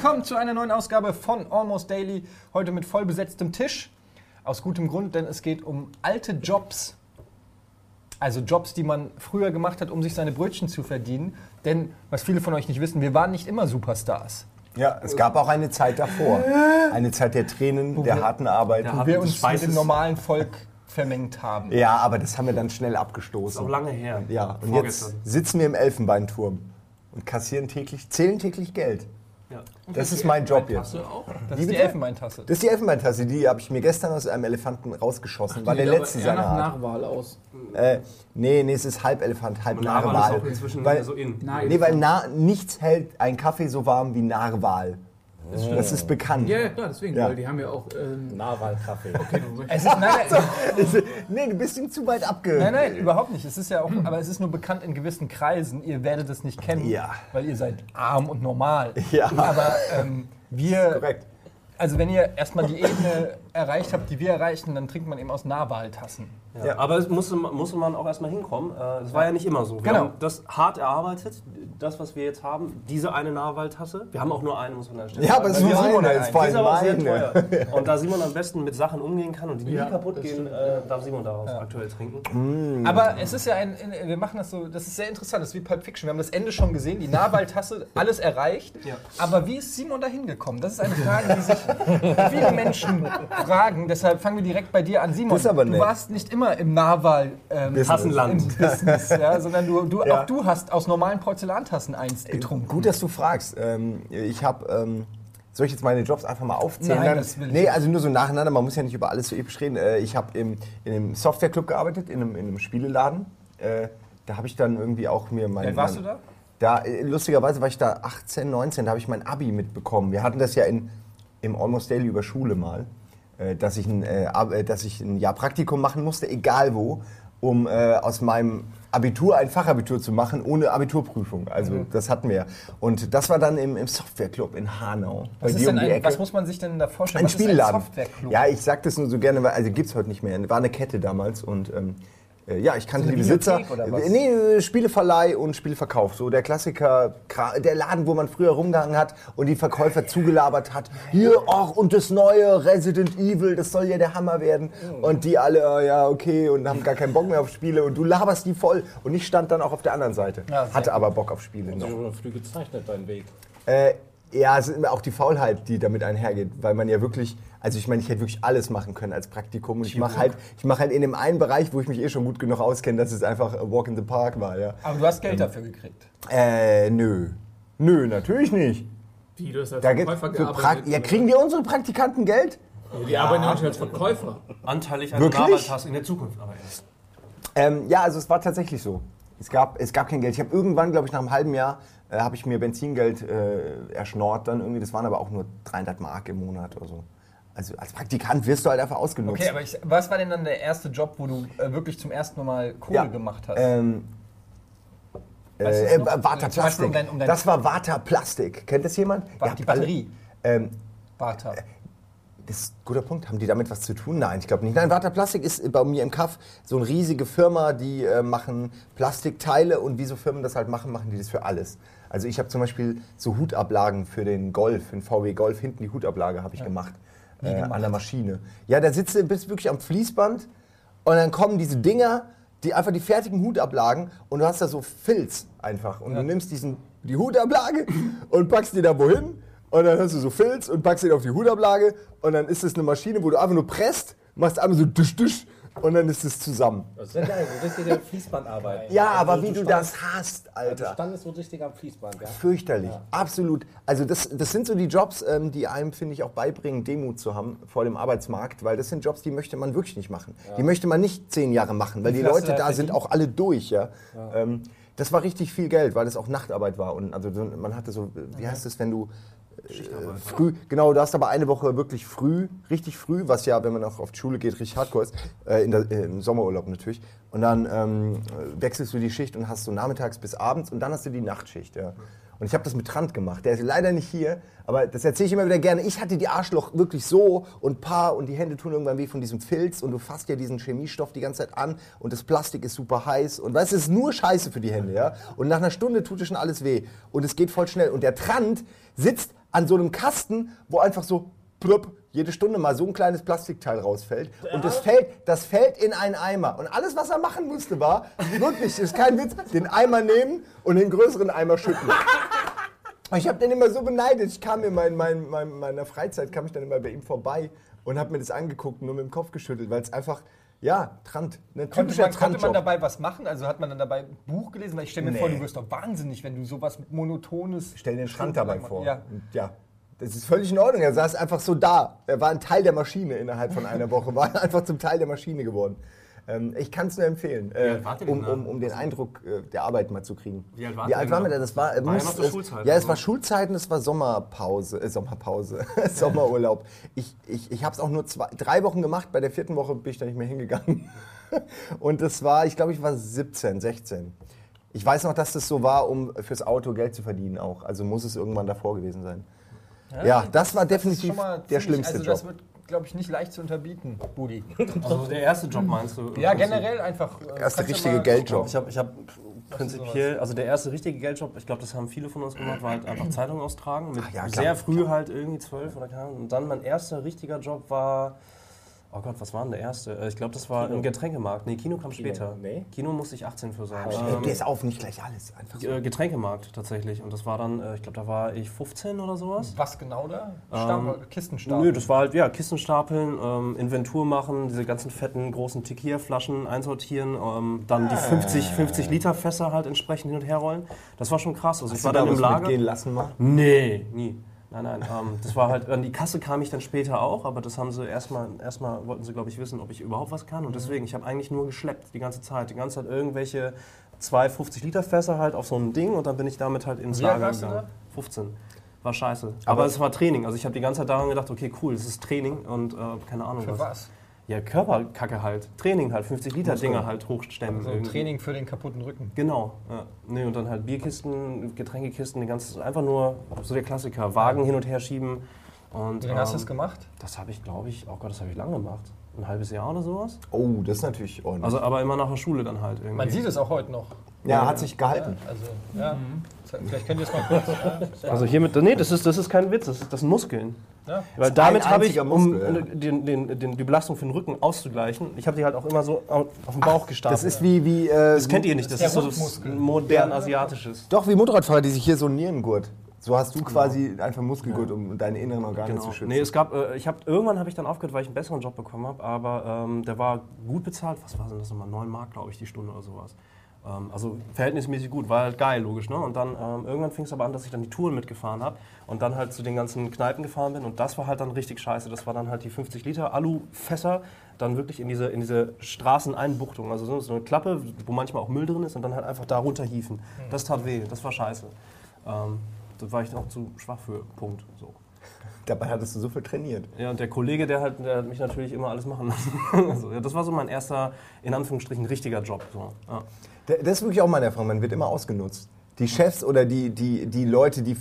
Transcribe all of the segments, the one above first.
willkommen zu einer neuen Ausgabe von Almost Daily. Heute mit voll besetztem Tisch. Aus gutem Grund, denn es geht um alte Jobs. Also Jobs, die man früher gemacht hat, um sich seine Brötchen zu verdienen. Denn, was viele von euch nicht wissen, wir waren nicht immer Superstars. Ja, es gab auch eine Zeit davor. Eine Zeit der Tränen, der wir- harten Arbeit. Wo wir uns mit dem normalen Volk vermengt haben. Ja, aber das haben wir dann schnell Ist auch abgestoßen. lange her. Ja, und Vorgestern. jetzt sitzen wir im Elfenbeinturm und kassieren täglich, zählen täglich Geld. Ja. Das ist mein Job jetzt. Das ist die? Elfenbeintasse. Das ist die Elfenbeintasse, die habe ich mir gestern aus einem Elefanten rausgeschossen, weil der Sieht aber letzte seiner nach Art. Nachwahl aus. Äh, nee, nee, es ist halb Elefant, halb Und Narwal ist Narwal. auch inzwischen Weil- so in. Nein. Nee, weil Na nichts hält ein Kaffee so warm wie Narwal. Das ist bekannt. Ja, ja, klar, deswegen, Ja. weil die haben ja auch. Ähm, Narwal-Kaffee. Es ist, nein, nein, Nee, du bist ihm zu weit abge... nein, nein, überhaupt nicht. Es ist ja auch, aber es ist nur bekannt in gewissen Kreisen. Ihr werdet es nicht kennen, Ja. weil ihr seid arm und normal. Ja. Aber ähm, wir, Korrekt. also wenn ihr erstmal die Ebene erreicht habt, die wir erreichen, dann trinkt man eben aus Narwaltassen. Ja. Ja. Aber es musste, musste man auch erstmal hinkommen. Äh, Das war ja nicht immer so. Wir Genau. haben das hart erarbeitet, das, was wir jetzt haben. Diese eine Narwal-Tasse. Wir haben auch nur eine, muss man an der Stelle Ja, aber es ist nur Simon eine, ein. ist sehr meine. teuer. Und da Simon am besten mit Sachen umgehen kann und die nie Ja, kaputt gehen, äh, darf Simon daraus aktuell trinken. Aber es ist ja ein, in- wir machen das so, das ist sehr interessant, das ist wie Pulp Fiction. Wir haben das Ende schon gesehen, die Narwaltasse, alles erreicht. Ja. Aber wie ist Simon da hingekommen? Das ist eine Frage, die sich viele Menschen fragen. Deshalb fangen wir direkt bei dir an. Simon, Das ist aber du nett. warst nicht immer im Narwal ähm, Business. Tassenland. im Business, ja, sondern du, du, Ja. auch du hast aus normalen Porzellantassen einst getrunken. Gut, dass du fragst. Ähm, ich habe. Ähm, soll ich jetzt meine Jobs einfach mal aufzählen? Nein, das will ich nee, nicht. also nur so nacheinander. Man muss ja nicht über alles so episch reden. Äh, ich habe in einem Softwareclub gearbeitet, in einem, in einem Spieleladen. Äh, da habe ich dann irgendwie auch mir mein. Wie alt warst mein, du da? Da, äh, lustigerweise war ich da 18, 19, da habe ich mein Abi mitbekommen. Wir hatten das ja in, im Almost Daily über Schule mal, äh, dass, ich ein, äh, äh, dass ich ein Jahr Praktikum machen musste, egal wo, um äh, aus meinem Abitur ein Fachabitur zu machen, ohne Abiturprüfung. Also Mhm. das hatten wir. Und das war dann im, im Softwareclub in Hanau. Was, ist denn ein, was muss man sich denn da vorstellen? Ein was Spielladen. Ein? Ja, ich sag das nur so gerne, weil also gibt's heute nicht mehr. War eine Kette damals und ähm, äh, ja, ich kannte So eine die Besitzer. Videothek oder was? Nee, äh, Spieleverleih und Spieleverkauf. So der Klassiker, der Laden, wo man früher rumgehangen hat und die Verkäufer zugelabert hat. Hier, ach, und das neue Resident Evil, das soll ja der Hammer werden. Und die alle, äh, ja, okay, und haben gar keinen Bock mehr auf Spiele und du laberst die voll. Und ich stand dann auch auf der anderen Seite. Ja, Hatte aber Bock auf Spiele Hast noch. du schon früh gezeichnet, deinen Weg. Äh, ja, es ist immer auch die Faulheit, die damit einhergeht, weil man ja wirklich, also ich meine, ich hätte wirklich alles machen können als Praktikum und ich mache halt, ich mache halt in dem einen Bereich, wo ich mich eh schon gut genug auskenne, dass es einfach a Walk in the Park war, ja. Aber du hast Geld dafür gekriegt. Äh, nö. Nö, natürlich nicht. wie du hast als Da Verkäufer gearbeitet. ja, kriegen die unsere Praktikanten Geld? Ja, die arbeiten ja nicht als Verkäufer. Anteilig Wirklich? Narwal-Tasse in der Zukunft aber erst. Ähm, ja, also es war tatsächlich so. Es gab, es gab kein Geld. Ich habe irgendwann, glaube ich, nach einem halben Jahr, äh, habe ich mir Benzingeld äh, erschnort dann irgendwie. Das waren aber auch nur 300 Mark im Monat oder so. Also als Praktikant wirst du halt einfach ausgenutzt. Okay, aber ich, was war denn dann der erste Job, wo du äh, wirklich zum ersten Mal Kohle Ja, gemacht hast? Ähm, Weißt du äh, noch? äh, Vata Beispiel um dein- um dein- das war Vata Plastik. Kennt das jemand? War Ihr die habt alle- Batterie. Ähm, Barter. das ist ein guter Punkt. Haben die damit was zu tun? Nein, ich glaube nicht. Nein, Vata Plastik ist bei mir im Kaff so eine riesige Firma, die äh, machen Plastikteile und wie so Firmen das halt machen, machen die das für alles. Also ich habe zum Beispiel so Hutablagen für den Golf, für den VW Golf, hinten die Hutablage habe ich gemacht, äh, gemacht? an der Maschine. Ja, da sitzt du bist wirklich am Fließband und dann kommen diese Dinger, die einfach die fertigen Hutablagen und du hast da so Filz einfach und du nimmst diesen, die Hutablage und packst die da wohin und dann hast du so Filz und packst den auf die Hutablage und dann ist es eine Maschine, wo du einfach nur presst, machst einmal so dusch, dusch und dann ist es zusammen. Das ist ja geil, so richtige Fließbandarbeit. Ja, Also aber wie du standst- das hast, Du Alter. standest so richtig am Fließband, ja? Fürchterlich, absolut. Also das, das sind so die Jobs, ähm, die einem, finde ich, auch beibringen, Demut zu haben vor dem Arbeitsmarkt, weil das sind Jobs, die möchte man wirklich nicht machen. Die möchte man nicht zehn Jahre machen, weil die hast Leute du da sind auch alle durch, ja. Ähm, das war richtig viel Geld, weil das auch Nachtarbeit war und also so- man hatte so, wie heißt es, wenn du früh, genau, du hast aber eine Woche wirklich früh, richtig früh, was ja, wenn man auch auf die Schule geht, richtig hardcore ist, äh, der, äh, im Sommerurlaub natürlich. Und dann ähm, wechselst du die Schicht und hast so nachmittags bis abends und dann hast du die Nachtschicht, ja. Und ich habe das mit Trant gemacht. Der ist leider nicht hier, aber das erzähle ich immer wieder gerne. Ich hatte die Arschloch wirklich so und paar und die Hände tun irgendwann weh von diesem Filz und du fasst ja diesen Chemiestoff die ganze Zeit an und das Plastik ist super heiß und weißt, du, es ist nur Scheiße für die Hände, ja. Und nach einer Stunde tut es schon alles weh und es geht voll schnell und der Trant sitzt an so einem Kasten, wo einfach so plupp, jede Stunde mal so ein kleines Plastikteil rausfällt. Und das fällt, das fällt in einen Eimer. Und alles, was er machen musste, war, wirklich, ist kein Witz, den Eimer nehmen und den größeren Eimer schütten. Ich habe den immer so beneidet. Ich kam in mein, mein, mein, meiner Freizeit, kam ich dann immer bei ihm vorbei und habe mir das angeguckt und nur mit dem Kopf geschüttelt, weil es einfach, ja, Trant, ne, Konnte typischer man, konnte man dabei was machen? Also hat man dann dabei ein Buch gelesen? Weil ich stelle mir Nee. vor, du wirst doch wahnsinnig, wenn du sowas monotones. Stell dir den Schrank dabei vor. Ja. Ja. Das ist völlig in Ordnung. Er saß einfach so da. Er war ein Teil der Maschine innerhalb von einer Woche. War einfach zum Teil der Maschine geworden. Ähm, ich kann es nur empfehlen, äh, denn um, um, um den Eindruck äh, der Arbeit mal zu kriegen. Wie alt Wie alt denn waren wir da? Das war, äh, War ja noch zur es- Schulzeit, Ja, es oder? war Schulzeit und es war Sommerpause. Äh, Sommerpause. Sommerurlaub. Ich, ich, ich habe es auch nur zwei, drei Wochen gemacht. Bei der vierten Woche bin ich da nicht mehr hingegangen. Und das war, ich glaube, ich war 17, 16. Ich weiß noch, dass das so war, um fürs Auto Geld zu verdienen auch. Also muss es irgendwann davor gewesen sein. Ja, das war definitiv mal der schlimmste also Job. Das wird, glaube ich, nicht leicht zu unterbieten, Budi. Also der erste Job meinst du? Ja, generell einfach. äh, Erste richtige Geldjob. Ich habe ich hab prinzipiell, also der erste richtige Geldjob, ich glaube, das haben viele von uns gemacht, war halt einfach Zeitung austragen. Mit Ach ja, klar, sehr früh halt irgendwie zwölf oder keine Ahnung. Und dann mein erster richtiger Job war, oh Gott, was war denn der erste? Äh, Ich glaube, das war im Getränkemarkt. Nee, Kino kam später. nee. Kino musste ich 18 für sein. Ey, Ähm, Geh's auf, nicht gleich alles. Einfach so. äh, Getränkemarkt tatsächlich. Und das war dann, äh, ich glaube, da war ich 15 oder sowas. Was genau da? Stapel, Kistenstapel. Nö, das war halt, ja, Kisten stapeln, ähm, Inventur machen, diese ganzen fetten, großen Tequila-Flaschen einsortieren, ähm, dann die 50, 50 Liter Fässer halt entsprechend hin und her rollen. Das war schon krass. Also ich war Hast du dann da im Lager. mitgehen lassen mal? Nee, nie. Nein, nein. Ähm, das war halt, an die Kasse kam ich dann später auch, aber das haben sie erstmal, erstmal wollten sie, glaube ich, wissen, ob ich überhaupt was kann. Und deswegen, ich habe eigentlich nur geschleppt die ganze Zeit. Die ganze Zeit irgendwelche zwei 50 Liter Fässer halt auf so ein Ding und dann bin ich damit halt ins Wie Lager gegangen. da? 15. War scheiße. Aber, es war Training. Also ich habe die ganze Zeit daran gedacht, okay, cool, es ist Training und äh, keine Ahnung Für was? Ja, Körperkacke halt. Training halt, 50 Liter Dinger halt hochstemmen. So irgendwie. Training für den kaputten Rücken. Genau, ja. Nee, und dann halt Bierkisten, Getränkekisten, die ganze, einfach nur so der Klassiker, Wagen hin und her schieben. Und, Wie lange hast du ähm, das gemacht? Das habe ich, glaube ich, oh Gott, das habe ich lange gemacht. Ein halbes Jahr oder sowas. Oh, das ist natürlich ordentlich. Also, aber immer nach der Schule dann halt irgendwie. Man sieht es auch heute noch. ja, hat sich gehalten. Also, ja. Vielleicht könnt ihr es mal kurz. Ja. Also hier mit, nee, das ist, das ist kein Witz, das, ist, das sind Muskeln. Ja. Weil damit habe ich, um Muskel, ja. den, den, den, die Belastung für den Rücken auszugleichen, ich habe die halt auch immer so auf den Bauch gestapelt. Das ist wie, wie äh, das kennt ihr nicht, das ist so das modern asiatisches. doch wie Motorradfahrer, die sich hier so einen Nierengurt. So hast du quasi einfach einen Muskelgurt, um deine inneren Organe Genau. zu schützen. Nee, es gab, äh, ich hab, irgendwann habe ich dann aufgehört, weil ich einen besseren Job bekommen habe, aber ähm, der war gut bezahlt. Was war denn das nochmal? 9 Mark, glaube ich, die Stunde oder sowas. Ähm, also verhältnismäßig gut, war halt geil, logisch. Ne? Und dann ähm, irgendwann fing es aber an, dass ich dann die Touren mitgefahren habe und dann halt zu den ganzen Kneipen gefahren bin und das war halt dann richtig scheiße. Das war dann halt die 50 Liter Alufässer, dann wirklich in diese, in diese Straßeneinbuchtung. Also so so eine Klappe, wo manchmal auch Müll drin ist und dann halt einfach da runterhieven. Das tat weh, das war scheiße. Ähm, da war ich auch zu schwach für, Punkt. So. Dabei hattest du so viel trainiert. Ja, und der Kollege, der hat, der hat mich natürlich immer alles machen lassen. also, ja, das war so mein erster, in Anführungsstrichen, richtiger Job. So. Ja. Da- Das ist wirklich auch meine Erfahrung, man wird immer ausgenutzt. Die Chefs oder die, die, die Leute, die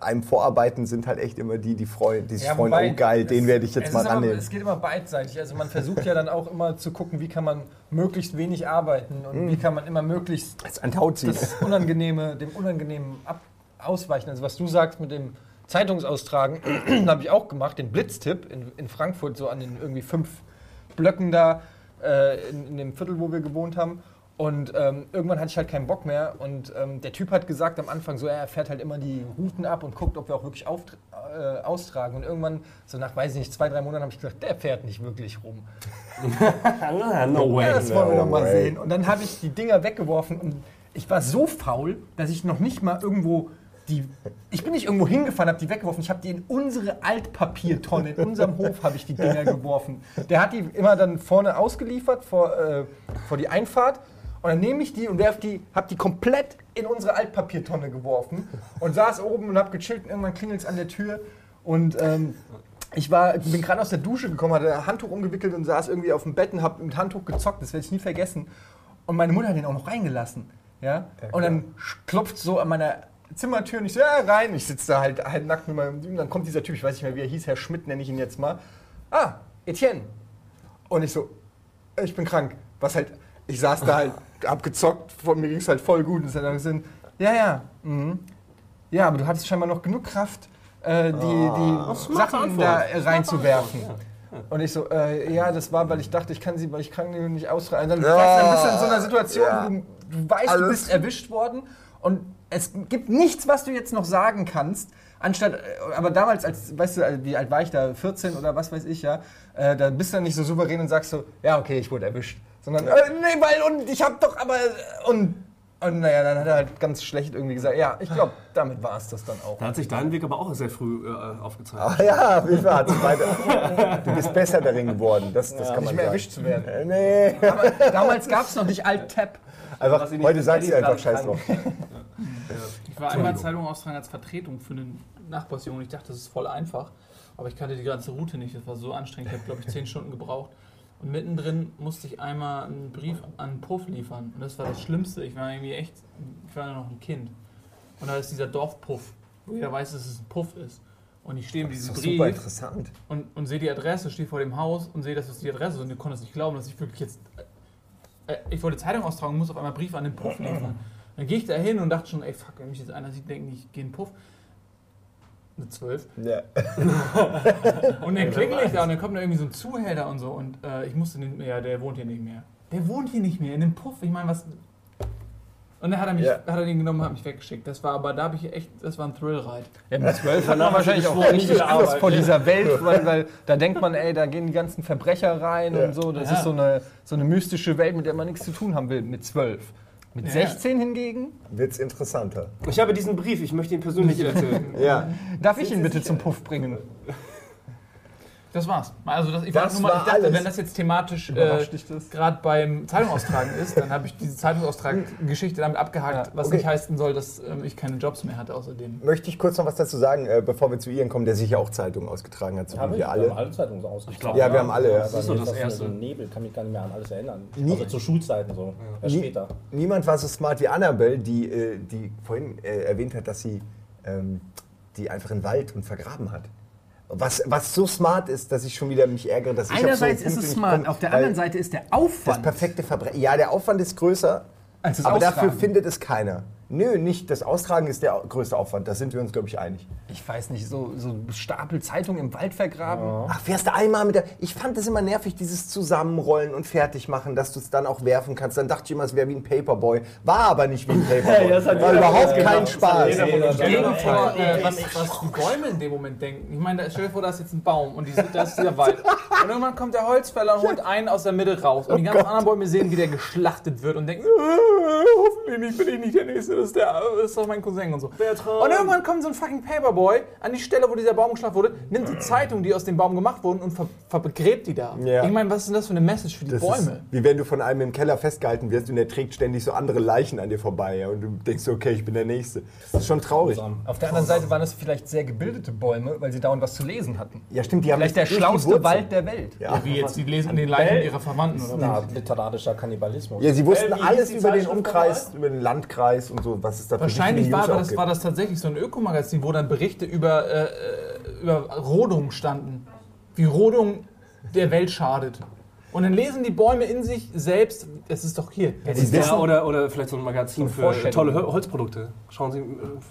einem vorarbeiten, sind halt echt immer die, die, freuen, die sich Ja, freuen, oh geil, den werde ich jetzt mal aber, annehmen. Es geht immer beidseitig. Also man versucht ja dann auch immer zu gucken, wie kann man möglichst wenig arbeiten und wie kann man immer möglichst das Unangenehme, dem Unangenehmen ab, ausweichen. Also was du sagst mit dem Zeitungsaustragen, habe ich auch gemacht, den Blitztipp in, in Frankfurt, so an den irgendwie fünf Blöcken da äh, in, in dem Viertel, wo wir gewohnt haben. Und ähm, irgendwann hatte ich halt keinen Bock mehr. Und ähm, der Typ hat gesagt am Anfang so, er fährt halt immer die Routen ab und guckt, ob wir auch wirklich auf, äh, austragen. Und irgendwann, so nach, weiß ich nicht, zwei, drei Monaten habe ich gesagt, der fährt nicht wirklich rum. no Ja, das wollen wir no noch mal way. sehen. Und dann habe ich die Dinger weggeworfen und ich war so faul, dass ich noch nicht mal irgendwo die. Ich bin nicht irgendwo hingefahren, habe die weggeworfen. Ich habe die in unsere Altpapiertonne, in unserem Hof habe ich die Dinger geworfen. Der hat die immer dann vorne ausgeliefert vor, äh, vor die Einfahrt. Und dann nehme ich die und werf die, habe die komplett in unsere Altpapiertonne geworfen und saß oben und habe gechillt und irgendwann klingelt es an der Tür und ähm, ich war, bin gerade aus der Dusche gekommen, hatte ein Handtuch umgewickelt und saß irgendwie auf dem Bett und habe mit Handtuch gezockt, das werde ich nie vergessen. Und meine Mutter hat ihn auch noch reingelassen. Ja? und dann klopft so an meiner Zimmertür und ich so, ja, rein. Ich sitze da halt halb nackt mit meinem Ding. Dann kommt dieser Typ, ich weiß nicht mehr, wie er hieß, Herr Schmidt nenne ich ihn jetzt mal. Ah, Etienne. Und ich so, ich bin krank. Was halt, ich saß da halt, hab gezockt, von mir ging es halt voll gut. Und dann gesagt, ja, ja, mhm. ja, aber du hattest scheinbar noch genug Kraft, äh, die, die Sachen da reinzuwerfen. Und ich so, äh, ja, das war, weil ich dachte, ich kann sie, weil ich kann die nicht ausreißen. Dann Ja. warst du ein bisschen in so einer Situation, Ja. wo du, du weißt, du Alles- bist erwischt worden und es gibt nichts, was du jetzt noch sagen kannst. Anstatt, äh, aber damals, als, weißt du, äh, wie alt war ich da, 14 oder was weiß ich, ja, äh, da bist du dann nicht so souverän und sagst so, ja, okay, ich wurde erwischt. Sondern, äh, nee, weil, und ich hab doch aber, äh, und, und naja, dann hat er halt ganz schlecht irgendwie gesagt, ja, ich glaube, damit war es das dann auch. Da hat sich dein Weg aber auch sehr früh äh, aufgezeigt. Ach ja, auf jeden Fall hat sich weiter. Du bist besser darin geworden. Das, das kann man nicht mehr sagen. erwischt zu werden. Äh, Nee. Aber damals gab es noch nicht Alt-Tab. Einfach, heute sagst du Eddie einfach Scheiß drauf. Ich war einmal Zeitung austragen als Vertretung für einen Nachbarsjungen. Ich dachte, das ist voll einfach. Aber ich kannte die ganze Route nicht. Das war so anstrengend. Ich habe, glaube ich, zehn Stunden gebraucht. Und mittendrin musste ich einmal einen Brief an Puff liefern. Und das war das Schlimmste. Ich war irgendwie echt, ich war noch ein Kind. Und da ist dieser Dorfpuff, wo jeder weiß, dass es ein Puff ist. Und ich stehe ist diesem doch super Brief interessant. und, und sehe die Adresse, stehe vor dem Haus und sehe, dass das die Adresse ist. Und ich konnte es nicht glauben, dass ich wirklich jetzt. Äh, ich wollte Zeitung austragen und muss auf einmal Briefe an den Puff liefern. Dann gehe ich da hin und dachte schon, ey, fuck, wenn mich jetzt einer sieht, denken, ich gehe in den Puff. Eine 12. Ja. Und dann klingel ich da und dann kommt da irgendwie so ein Zuhälter und so. Und äh, ich musste den, ja, der wohnt hier nicht mehr. Der wohnt hier nicht mehr, in dem Puff. Ich meine, was. Und dann hat er, mich, Ja. hat er den genommen und hat mich weggeschickt. Das war aber, da habe ich echt, das war ein Thrill-Ride. Ja, mit 12 hat man wahrscheinlich auch richtig Angst vor dieser Welt, weil, weil da denkt man, ey, da gehen die ganzen Verbrecher rein Ja. und so. Das Ja. ist so eine, so eine mystische Welt, mit der man nichts zu tun haben will, mit 12. Mit Ja. 16 hingegen, Wird's interessanter. Ich habe diesen Brief, ich möchte ihn persönlich erzählen. Ja. darf ich ihn bitte zum Puff bringen? Das war's. Also das, ich, Das nur mal, ich dachte, alles. wenn das jetzt thematisch äh, gerade beim Zeitungsaustragen ist, dann habe ich diese Zeitungsaustragen-Geschichte damit abgehakt, Ja. was Okay. nicht heißen soll, dass ähm, ich keine Jobs mehr hatte außerdem. Möchte ich kurz noch was dazu sagen, äh, bevor wir zu Ian kommen, der sicher auch Zeitungen ausgetragen hat, so Haben wie wir wir alle? alle. haben alle Zeitungen ausgetragen. glaub, Ja, wir haben alle. Ja. Das ist so das Erste. So ein Nebel, kann mich gar nicht mehr an alles erinnern. Nie- Also zu Schulzeiten so. Nie- später. Niemand war so smart wie Annabelle, die, äh, die vorhin äh, erwähnt hat, dass sie ähm, die einfach in den Wald und vergraben hat. Was, was so smart ist, dass ich schon wieder mich ärgere, dass ich auf so Einerseits ist es smart, komme, auf der anderen Seite ist der Das Aufwand. perfekte Verbrechen. Ja, der Aufwand ist größer, das aber dafür Austragen. findet es keiner. Nö, nicht. Das Austragen ist der größte Aufwand. Da sind wir uns, glaube ich, einig. Ich weiß nicht, so, so Stapel Zeitung im Wald vergraben. Ach, fährst du einmal mit der. Ich fand das immer nervig, dieses Zusammenrollen und Fertigmachen, dass du es dann auch werfen kannst. Dann dachte ich immer, es wäre wie ein Paperboy. War aber nicht wie ein Paperboy. Ja, das hat War überhaupt gemacht. kein Spaß. Äh, was, was die Bäume in dem Moment denken. Ich meine, stell dir vor, da ist jetzt ein Baum und die, sind- da ist dieser Wald. Und irgendwann kommt der Holzfäller und holt einen aus der Mitte raus. Und die ganzen anderen Bäume sehen, wie der geschlachtet wird und denken, äh, hoffentlich bin ich nicht der Nächste, das ist, der, das ist doch mein Cousin und so. Und irgendwann kommt so ein fucking Paperboy an die Stelle, wo dieser Baum geschlachtet wurde, nimmt die Zeitung, die aus dem Baum gemacht wurden und ver vergräbt die da. Ja. Ich meine, was ist denn das für eine Message für die Das ist, Bäume? wie wenn du von einem im Keller festgehalten wirst und der trägt ständig so andere Leichen an dir vorbei. Ja, und du denkst, okay, ich bin der Nächste. Das ist schon traurig. Auf der anderen Seite waren es vielleicht sehr gebildete Bäume, weil sie dauernd was zu lesen hatten. Ja, stimmt, die haben Vielleicht der schlauste Wurzeln. Wald der Welt. Ja. Wie jetzt, die lesen den Leichen ihrer Verwandten was? Art literarischer Kannibalismus. Ja, sie wussten Äh, alles über den Umkreis, über den Landkreis und so, was es da für Wahrscheinlich wichtige war, auch das, gibt. war das tatsächlich so ein Ökomagazin, wo dann Berichte über, äh, äh, über Rodung standen. Wie Rodung der Welt schadet. Und dann lesen die Bäume in sich selbst, es ist doch hier. Ja, wissen, oder, oder vielleicht so ein Magazin für Vorstellung. tolle Hol- Holzprodukte. Schauen Sie, äh,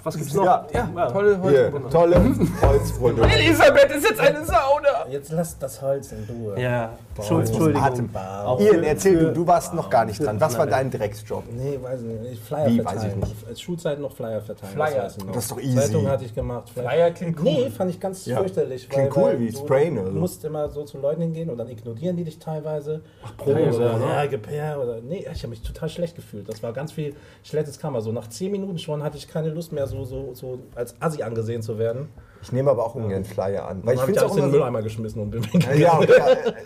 was gibt's noch? Ja. Ja, tolle Holzprodukte. tolle Holzprodukte. Elisabeth ist jetzt eine Sauna! Jetzt lass das Holz in Ruhe. Ja, Entschuldigung. Ian, für- erzähl für- du, du warst noch gar nicht dran. Was war dein Drecksjob? Nee, weiß ich nicht. Flyer Wie, verteilen. weiß ich nicht. Als Schulzeit noch Flyer verteilen. Flyer. weiß ich noch. Das ist doch easy. Zeitung hatte ich gemacht. Flyer klingt cool. Nee, fand ich ganz Ja. fürchterlich. Klingt weil, cool, weil wie du oder so. musst immer so zu Leuten hingehen und dann ignorieren die dich teilweise. Ach, Probe oder, oder so, ja, Gepair oder. Nee, ich habe mich total schlecht gefühlt. Das war ganz viel schlechtes Karma. So nach zehn Minuten schon hatte ich keine Lust mehr, so, so, so als Assi angesehen zu werden. Ich nehme aber auch ungern Flyer an. Weil Dann ich habe auch in den immer so, Mülleimer geschmissen und bin weggegangen. ja, okay,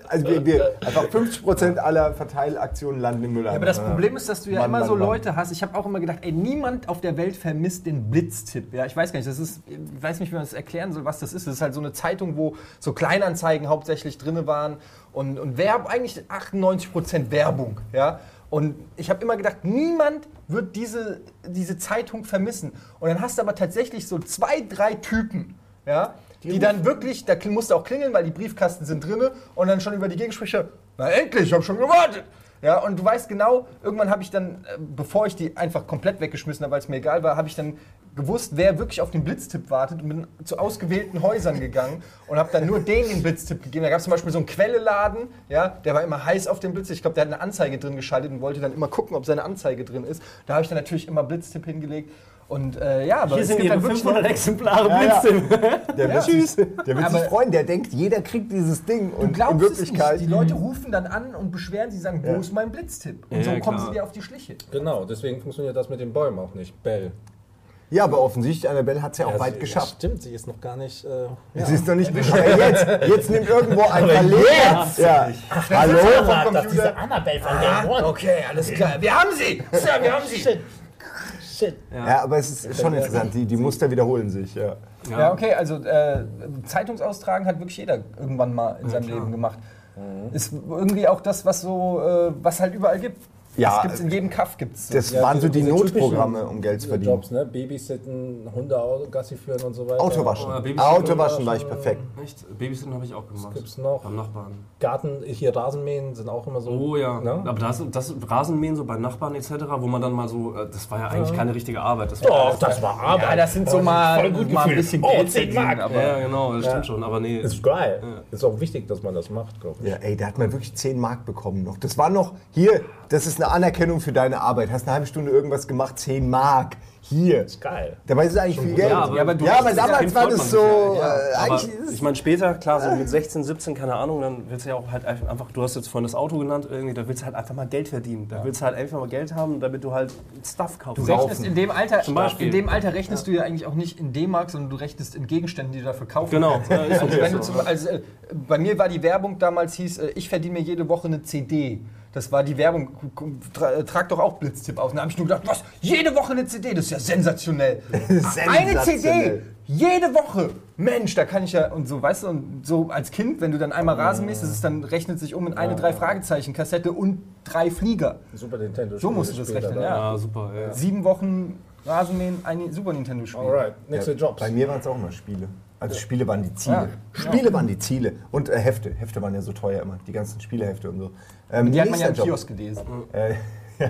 also wir, wir, einfach 50% aller Verteilaktionen landen im Mülleimer. Ja, aber das Problem ist, dass du ja Mann, immer Mann, so Mann. Leute hast. Ich habe auch immer gedacht, ey, niemand auf der Welt vermisst den Blitztipp. Ja, ich weiß gar nicht, das ist, ich weiß nicht, wie man das erklären soll, was das ist. Das ist halt so eine Zeitung, wo so Kleinanzeigen hauptsächlich drin waren und, und Werb, eigentlich 98% Werbung. Ja. Und ich habe immer gedacht, niemand wird diese, diese Zeitung vermissen. Und dann hast du aber tatsächlich so zwei, drei Typen, ja, die, dann wirklich, da musst du auch klingeln, weil die Briefkasten sind drinne und dann schon über die Gegend sprichst, na endlich, ich habe schon gewartet. Ja, und du weißt genau, irgendwann habe ich dann, äh, bevor ich die einfach komplett weggeschmissen habe, weil es mir egal war, habe ich dann gewusst, wer wirklich auf den Blitztipp wartet und bin zu ausgewählten Häusern gegangen und habe dann nur denen den Blitztipp gegeben. Da gab es zum Beispiel so einen Quelleladen, ja, der war immer heiß auf den Blitztipp. Ich glaube, der hat eine Anzeige drin geschaltet und wollte dann immer gucken, ob seine Anzeige drin ist. Da habe ich dann natürlich immer Blitztipp hingelegt. Und äh, ja, aber Hier es sind gibt ihre dann wirklich 500 noch- Exemplare Ja, ja. Blitztipp. Der wird, sich, der wird sich Aber- freuen, der denkt, jeder kriegt dieses Ding. Du Und in glaubst Wirklichkeit. es nicht. Die Leute rufen dann an und beschweren sie, sagen, wo ist mein Blitztipp? Und Ja, so ja, kommen klar. sie dir auf die Schliche. Genau, deswegen funktioniert das mit den Bäumen auch nicht. Bell. Ja, aber offensichtlich, Annabelle hat es ja auch Ja, weit sie- geschafft. Stimmt, sie ist noch gar nicht. Äh, Sie ist noch nicht. Aber jetzt, jetzt nimmt irgendwo ein Verleger. Ja. Hallo? Ach, das diese Annabelle von Game One. Okay, alles klar. Wir haben sie! Sir, wir haben sie! Shit. Shit. Ja, aber es ist schon interessant. Die, die Muster wiederholen sich. Ja. Ja, okay, also äh, Zeitungsaustragen hat wirklich jeder irgendwann mal in seinem Leben gemacht. Ist irgendwie auch das, was so, äh, was halt überall gibt. Ja, das gibt's in jedem Kaff gibt's. Das Ja, waren so die Notprogramme, um Geld zu verdienen. Jobs, ne? Babysitten, Hunde Gassi führen und so weiter. Autowaschen. Oh, Babysitten- Autowaschen war ich perfekt. Echt? Babysitten habe ich auch gemacht. gibt's noch? Beim Nachbarn. Garten, hier Rasenmähen sind auch immer so. Oh ja. Ne? Aber das, das Rasenmähen so bei Nachbarn etc., wo man dann mal so, äh, das war ja eigentlich keine richtige Arbeit. Das war Doch, das war Arbeit. ja, das sind so mal, voll gut mal ein bisschen Oh, Geld 10 verdienen, Mark. aber Ja, genau, das stimmt schon. Aber nee. Ist geil. Ist auch wichtig, dass man das macht, glaube ich. Ja, ey, da hat man wirklich 10 Mark bekommen noch. Das war noch, hier, das ist eine Anerkennung für deine Arbeit. Hast eine halbe Stunde irgendwas gemacht, 10 Mark. Hier. Ist geil. Dabei ist es eigentlich viel Geld. Ja, aber- Ja, aber du- ja, aber das damals war das so, ja. äh, ich meine, später, klar, so mit 16, 17, keine Ahnung, dann willst du ja auch halt einfach, du hast jetzt vorhin das Auto genannt, irgendwie, da willst du halt einfach mal Geld verdienen. Da willst du halt einfach mal Geld haben, damit du halt Stuff kaufst. Du rechnest in dem Alter, Zum Beispiel. in dem Alter rechnest du ja eigentlich auch nicht in D-Mark, sondern du rechnest in Gegenständen, die du dafür kaufen Genau, kannst. ja, ist Also so. zum, also, äh, bei mir war die Werbung damals hieß, äh, ich verdiene mir jede Woche eine CD. Das war die Werbung, tra trag doch auch Blitztipp aus. Und da habe ich nur gedacht, was? Jede Woche eine CD, das ist ja sensationell. Eine CD, Sensationell. jede Woche. Mensch, da kann ich ja, und so, weißt du, und so als Kind, wenn du dann einmal Rasen mähst, das ist dann rechnet sich um in eine drei Fragezeichen Kassette und drei Flieger. Super Nintendo. So musst du das rechnen, ja. Ja, super. Ja. Sieben Wochen Rasenmähen, ein Super Nintendo Spiel. Alright, nächste Jobs. Bei mir waren es auch immer Spiele. Also Spiele waren die Ziele. Spiele waren die Ziele. Und äh, Hefte. Hefte waren ja so teuer immer. Die ganzen Spielehefte und so. Ähm, Die hat man ja im. Kiosk gelesen. Äh,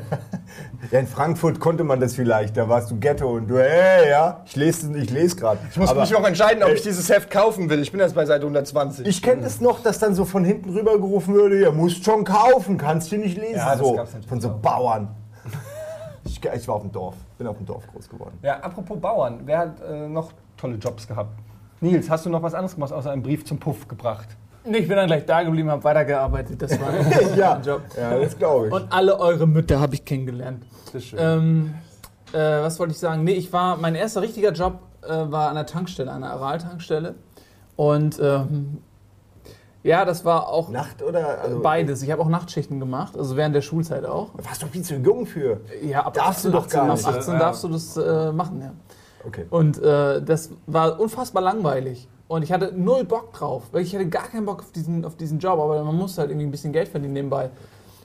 ja, in Frankfurt konnte man das vielleicht. Da warst du Ghetto und du, hey, ja, ich lese ich les gerade. Ich muss mich noch entscheiden, ob ich dieses Heft kaufen will. Ich bin jetzt bei Seite 120. Ich kenne es noch, dass dann so von hinten rüber gerufen würde, ja, musst schon kaufen, kannst du nicht lesen. Ja, das so. Von so auch. Bauern. Ich, ich war auf dem Dorf, bin auf dem Dorf groß geworden. ja, apropos Bauern, wer hat äh, noch tolle Jobs gehabt? Nils, hast du noch was anderes gemacht, außer einen Brief zum Puff gebracht? Nee, ich bin dann gleich da geblieben, habe weitergearbeitet. Das war Ja, mein Job. ja das glaube ich. Und alle eure Mütter habe ich kennengelernt. Das ist schön. Ähm, äh, was wollte ich sagen? Nee, ich war, mein erster richtiger Job äh, war an der Tankstelle, an der Aral-Tankstelle. Und ähm, ja, das war auch Nacht oder? Also, beides. Ich habe auch Nachtschichten gemacht, also während der Schulzeit auch. Warst du viel zu jung für? Ja, ab Darfst du 18, doch gar 18, nicht. Ab 18 Ja. darfst du das äh, machen, ja. Okay. Und äh, das war unfassbar langweilig. Und ich hatte null Bock drauf. Weil ich hatte gar keinen Bock auf diesen, auf diesen Job, aber man musste halt irgendwie ein bisschen Geld verdienen nebenbei.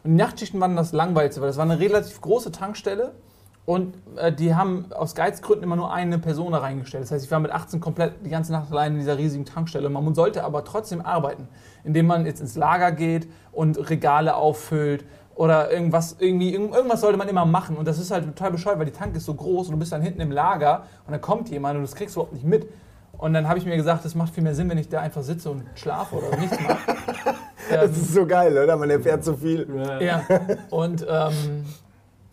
Und die Nachtschichten waren das Langweiligste, weil das war eine relativ große Tankstelle und äh, die haben aus Geizgründen immer nur eine Person da reingestellt. Das heißt, ich war mit 18 komplett die ganze Nacht allein in dieser riesigen Tankstelle. Man sollte aber trotzdem arbeiten, indem man jetzt ins Lager geht und Regale auffüllt oder irgendwas, irgendwie, irgend- irgendwas sollte man immer machen. Und das ist halt total bescheuert, weil die Tank ist so groß und du bist dann hinten im Lager und dann kommt jemand und das kriegst du überhaupt nicht mit. Und dann habe ich mir gesagt, das macht viel mehr Sinn, wenn ich da einfach sitze und schlafe oder nichts mache. Das ist so geil, oder? Man erfährt so viel. Ja, und ähm,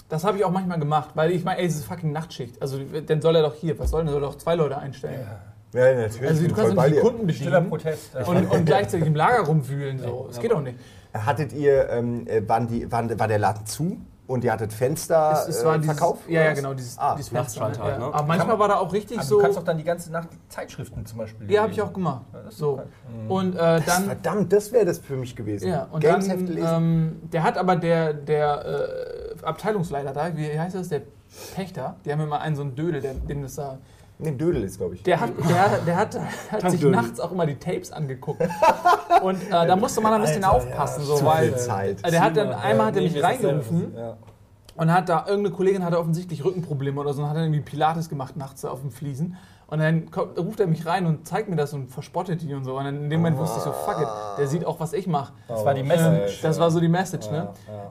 das habe ich auch manchmal gemacht, weil ich meine, ey, es ist fucking Nachtschicht. Also, dann soll er doch hier, was soll denn, soll er doch zwei Leute einstellen. Ja, natürlich. Also, du kannst nicht die. Kunden Stiller bedienen Protest. Ja. und, und gleichzeitig im Lager rumwühlen. So. Das geht doch nicht. Hattet ihr, ähm, äh, waren die, waren, war der Laden zu und ihr hattet Fenster Es, es war äh, dieses, Verkauf? Ja, oder ja, was? genau, dieses, Ah, dieses Fenster. halt, ja. ne? Aber manchmal war da auch richtig Aber so. du kannst doch dann die ganze Nacht Zeitschriften zum Beispiel Ja, habe ich lesen. auch gemacht. So. super. Und äh, dann. Verdammt, das wäre das für mich gewesen. Ja, und dann, Gameshefte lesen. ähm, der hat aber der, der äh, Abteilungsleiter da, wie heißt das, der Pächter, die haben immer einen so einen Dödel, der, dem das da Nee, Dödel ist, glaube ich. Der hat, der, der hat, hat sich nachts auch immer die Tapes angeguckt. Und äh, da musste man ein bisschen Alter, aufpassen, ja, so, Zu weil viel Zeit. äh, der hat dann einmal hat er Nee, mich reingerufen. Und hat da irgendeine Kollegin hatte offensichtlich Rückenprobleme oder so und hat dann irgendwie Pilates gemacht nachts auf dem Fliesen. Und dann kommt, ruft er mich rein und zeigt mir das und verspottet die und so. Und dann in dem Moment wusste ich so, fuck it, der sieht auch, was ich mache. Das war die Ähm, Message. das war so die Message, ne?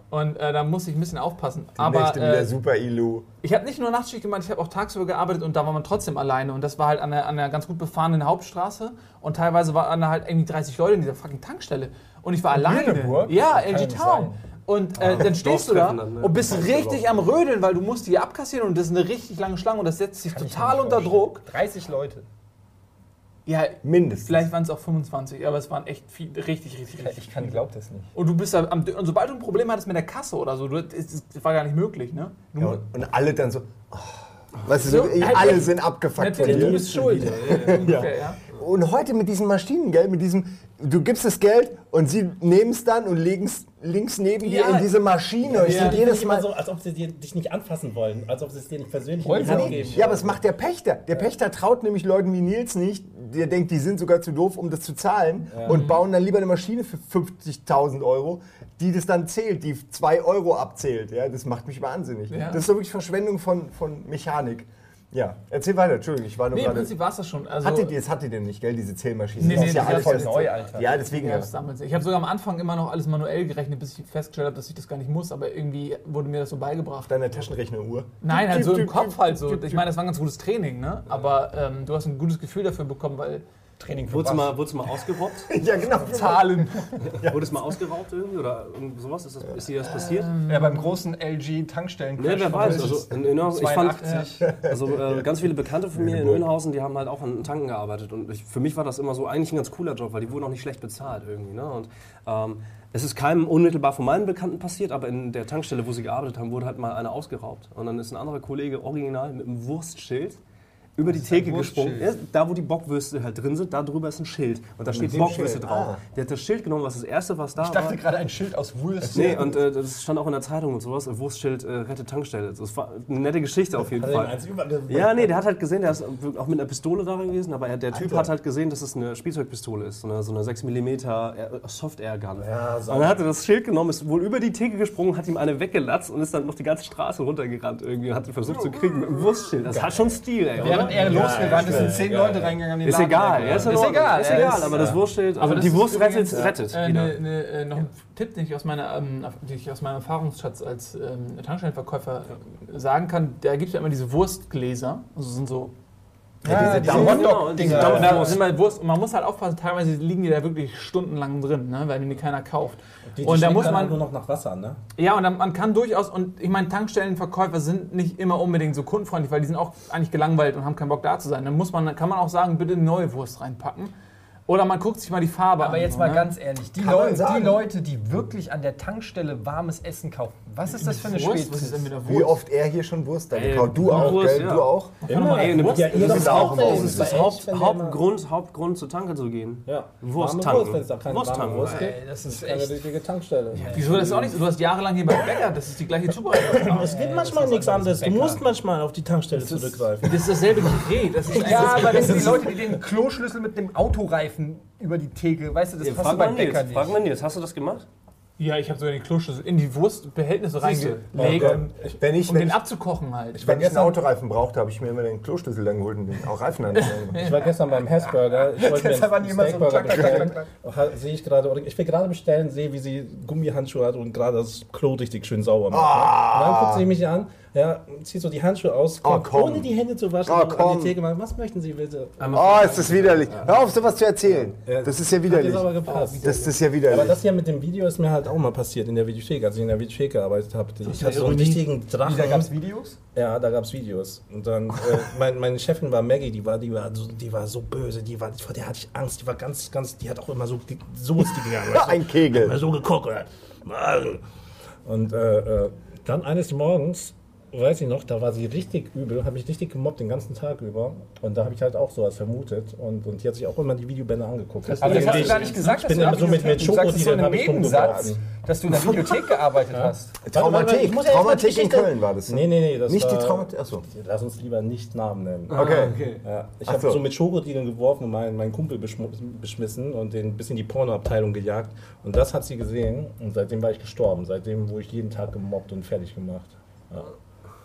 Und äh, da musste ich ein bisschen aufpassen. Die Aber Nächte wieder äh, super Ilu. ich habe nicht nur Nachtschicht gemacht, ich habe auch tagsüber gearbeitet und da war man trotzdem alleine. Und das war halt an einer, an einer ganz gut befahrenen Hauptstraße. Und teilweise waren da halt irgendwie 30 Leute in dieser fucking Tankstelle. Und ich war alleine. Lüneburg? Ja, LG Town. sein. Und äh, dann stehst du da ne? und bist richtig am Rödeln, weil du musst die abkassieren und das ist eine richtig lange Schlange und das setzt dich Kann total unter. Druck. 30 Leute. Ja, Mindestens. vielleicht waren es auch 25, aber es waren echt viel, richtig, richtig, richtig. Ich kann, glaub das nicht. Und du bist da am, und sobald du ein Problem hattest mit der Kasse oder so, du, das, das war gar nicht möglich, ne? Ja, und, und alle dann so. Oh, weißt du, so, halt alle echt. sind abgefuckt von Natürlich, du dir. bist schuld. Ungefähr, ja. Und heute mit diesen Maschinen, gell, mit diesem, du gibst das Geld und sie nehmen es dann und legen es links neben dir Ja. in diese Maschine. und ich Ja, denk die jedes Mal. so, als ob sie dir, dich nicht anfassen wollen, als ob sie es dir nicht persönlich Wollen in die geben Ja, aber es macht der Pächter. Der Pächter traut nämlich Leuten wie Nils nicht. Der denkt, die sind sogar zu doof, um das zu zahlen. Und bauen dann lieber eine Maschine für 50.000 Euro, die das dann zählt, die 2 Euro abzählt. Ja, das macht mich wahnsinnig. Ja. Das ist so wirklich Verschwendung von, von Mechanik. Ja, erzähl weiter. Entschuldigung, ich war nur Nee, im gerade... Prinzip war es das schon. Also, Hattet ihr, das hattet ihr nicht, gell, diese Zählmaschine? Nee, Das nee, ist ja das alles voll neu, Alter. Ja, deswegen. Ja. Ich habe sogar am Anfang immer noch alles manuell gerechnet, bis ich festgestellt habe, dass ich das gar nicht muss, aber irgendwie wurde mir das so beigebracht. Deine Taschenrechneruhr. Nein, halt so im Kopf halt so. Ich meine, das war ein ganz gutes Training, ne? Aber ähm, du hast ein gutes Gefühl dafür bekommen, weil Training für Wurdest du mal, wurdest du mal ausgeraubt? Ja, genau. Zahlen. Wurdest du mal ausgeraubt irgendwie oder irgend sowas? Ist, das, ist dir das passiert? Ja, beim großen LG Tankstellen. Ne, wer weiß. Also in Önhausen, ich fand, 82. also äh, ganz viele Bekannte von mir in Önhausen, die haben halt auch an Tanken gearbeitet und ich, für mich war das immer so eigentlich ein ganz cooler Job, weil die wurden auch nicht schlecht bezahlt irgendwie. Ne? Und ähm, es ist keinem unmittelbar von meinen Bekannten passiert, aber in der Tankstelle, wo sie gearbeitet haben, wurde halt mal einer ausgeraubt und dann ist ein anderer Kollege original mit einem Wurstschild über die ist Theke gesprungen. Ja, da, wo die Bockwürste halt drin sind, da drüber ist ein Schild. Und da steht dem Bockwürste drauf. ah. Der hat das Schild genommen, was das erste, was da Ich war. dachte gerade ein Schild aus Wurst. Nee, und äh, das stand auch in der Zeitung und sowas. äh, Wurstschild äh, rettet Tankstelle. Das war eine nette Geschichte auf jeden Hat Fall. Ja, nee, der hat halt gesehen, der ist auch mit einer Pistole da gewesen, aber er, der Typ Alter. hat halt gesehen, dass es eine Spielzeugpistole ist, so eine, so eine 6 mm Soft Air Gun. Ja, und dann hat er das Schild genommen, ist wohl über die Theke gesprungen, hat ihm eine weggelatzt und ist dann noch die ganze Straße runtergerannt irgendwie und hat ihn versucht zu kriegen mit einem Wurstschild. Das hat schon Stil, ey. Während er losgerannt ist, sind zehn Leute reingegangen. Ist egal, ist, egal. Ist egal, aber das Wurstschild, also das die ist Wurst übrigens, rettet, rettet Äh, wieder. ne, ne, äh, noch ein Tipp, den ich aus, meiner, ähm, den ich aus meinem Erfahrungsschatz als ähm, Tankstellenverkäufer äh, sagen kann, da gibt es ja immer diese Wurstgläser. Also sind so. Ja, diese Hotdog-Dinger. da sind Wurst, und man muss halt aufpassen, teilweise liegen die da wirklich stundenlang drin, ne, weil die keiner kauft. Die, die und da schmecken muss man. nur noch nach Wasser, ne? Ja, und dann, man kann durchaus, und ich meine, Tankstellenverkäufer sind nicht immer unbedingt so kundenfreundlich, weil die sind auch eigentlich gelangweilt und haben keinen Bock da zu sein. Dann muss man, dann kann man auch sagen, bitte neue Wurst reinpacken. Oder man guckt sich mal die Farbe an. Aber jetzt so, mal ne? ganz ehrlich, die, Leu die. Leute, die wirklich an der Tankstelle warmes Essen kaufen, was ist das für eine Wurst? Was ist denn Spezies? mit der Wie oft er hier schon Wurst da gekauft. Du auch, Wurst, gell? ja. Du auch? Immer. Eine Ja, Wurst- ihr das ist auch. Das ist das Haupt, Hauptgrund, Hauptgrund zur Tanke zu gehen. Ja. Wurst tanken. Wurst, da keine tanken. Wurst gibt. Ey, das ist Eine echt. richtige Tankstelle. Wieso das ist auch nicht so? Du hast jahrelang hier beim Bäcker, das ist die gleiche Zubereitung. Aber es gibt manchmal nichts anderes. Du musst manchmal auf die Tankstelle zurückgreifen. Das ist dasselbe Gerät. Ja, aber das sind die Leute, die den Kloschlüssel mit dem Autoreifen über die Theke, weißt du, das Ja, passt frag du mal beim Bäcker frag nicht. mal Nils, hast du das gemacht? ja, ich habe sogar den Kloschlüssel in die Wurstbehältnisse reingelegt, Oh um, Wenn ich, um wenn den ich, abzukochen halt. wenn ich einen Autoreifen brauchte, habe ich mir immer den Kloschlüssel dann geholt und den auch Reifen dann. Ich war gestern beim Hessburger. Ich wollte mir die einen immer so Steakburger klack, bestellen. Sehe ich gerade, ich will gerade bestellen, sehe, wie sie Gummihandschuhe hat und gerade das Klo richtig schön sauber macht. Ah. Und dann guckt sie mich an, ja, zieht so die Handschuhe aus, Oh, ohne die Hände zu waschen, Oh, an komm. die Theke mal, was möchten Sie bitte? Oh, ist das widerlich. Hör auf, sowas zu erzählen. Das ist ja widerlich. sauber gepasst. Das ist ja Aber widerlich. das hier mit dem Video ist mir halt auch mal passiert in der Videothek, als ich in der Videothek gearbeitet habe. Ich hatte so einen richtigen Drachen. Da gab es Videos? Ja, da gab es Videos. Und dann, äh, mein, meine Chefin war Maggie, die war, die, war so, die war so böse, die war, vor der hatte ich Angst, die war ganz, ganz, die hat auch immer so, so ist die gegangen. weißt du? Ein Kegel. Immer so geguckt. Oder? Und äh, äh, dann eines Morgens, weiß ich noch, da war sie richtig übel, habe ich richtig gemobbt den ganzen Tag über. Und da habe ich halt auch sowas vermutet. Und, und die hat sich auch immer die Videobänder angeguckt. Aber das hast du gar nicht gesagt. Ich bin dass immer du so mit, mit so in Schokodillen einem habe ich Nebensatz, dass du in der Videothek gearbeitet hast. Ich Traumathek. muss ja erst mal die Traumathek in Köln war das. Nee, nee, nee. Das Nicht die war- Traumathek. Achso. Lass uns lieber nicht Namen nennen. Okay. Ja, ich habe so. so. mit Schokodielen geworfen und meinen, meinen Kumpel beschmissen und den bis in die Pornoabteilung gejagt. Und das hat sie gesehen und seitdem war ich gestorben. Seitdem wurde ich jeden Tag gemobbt und fertig gemacht.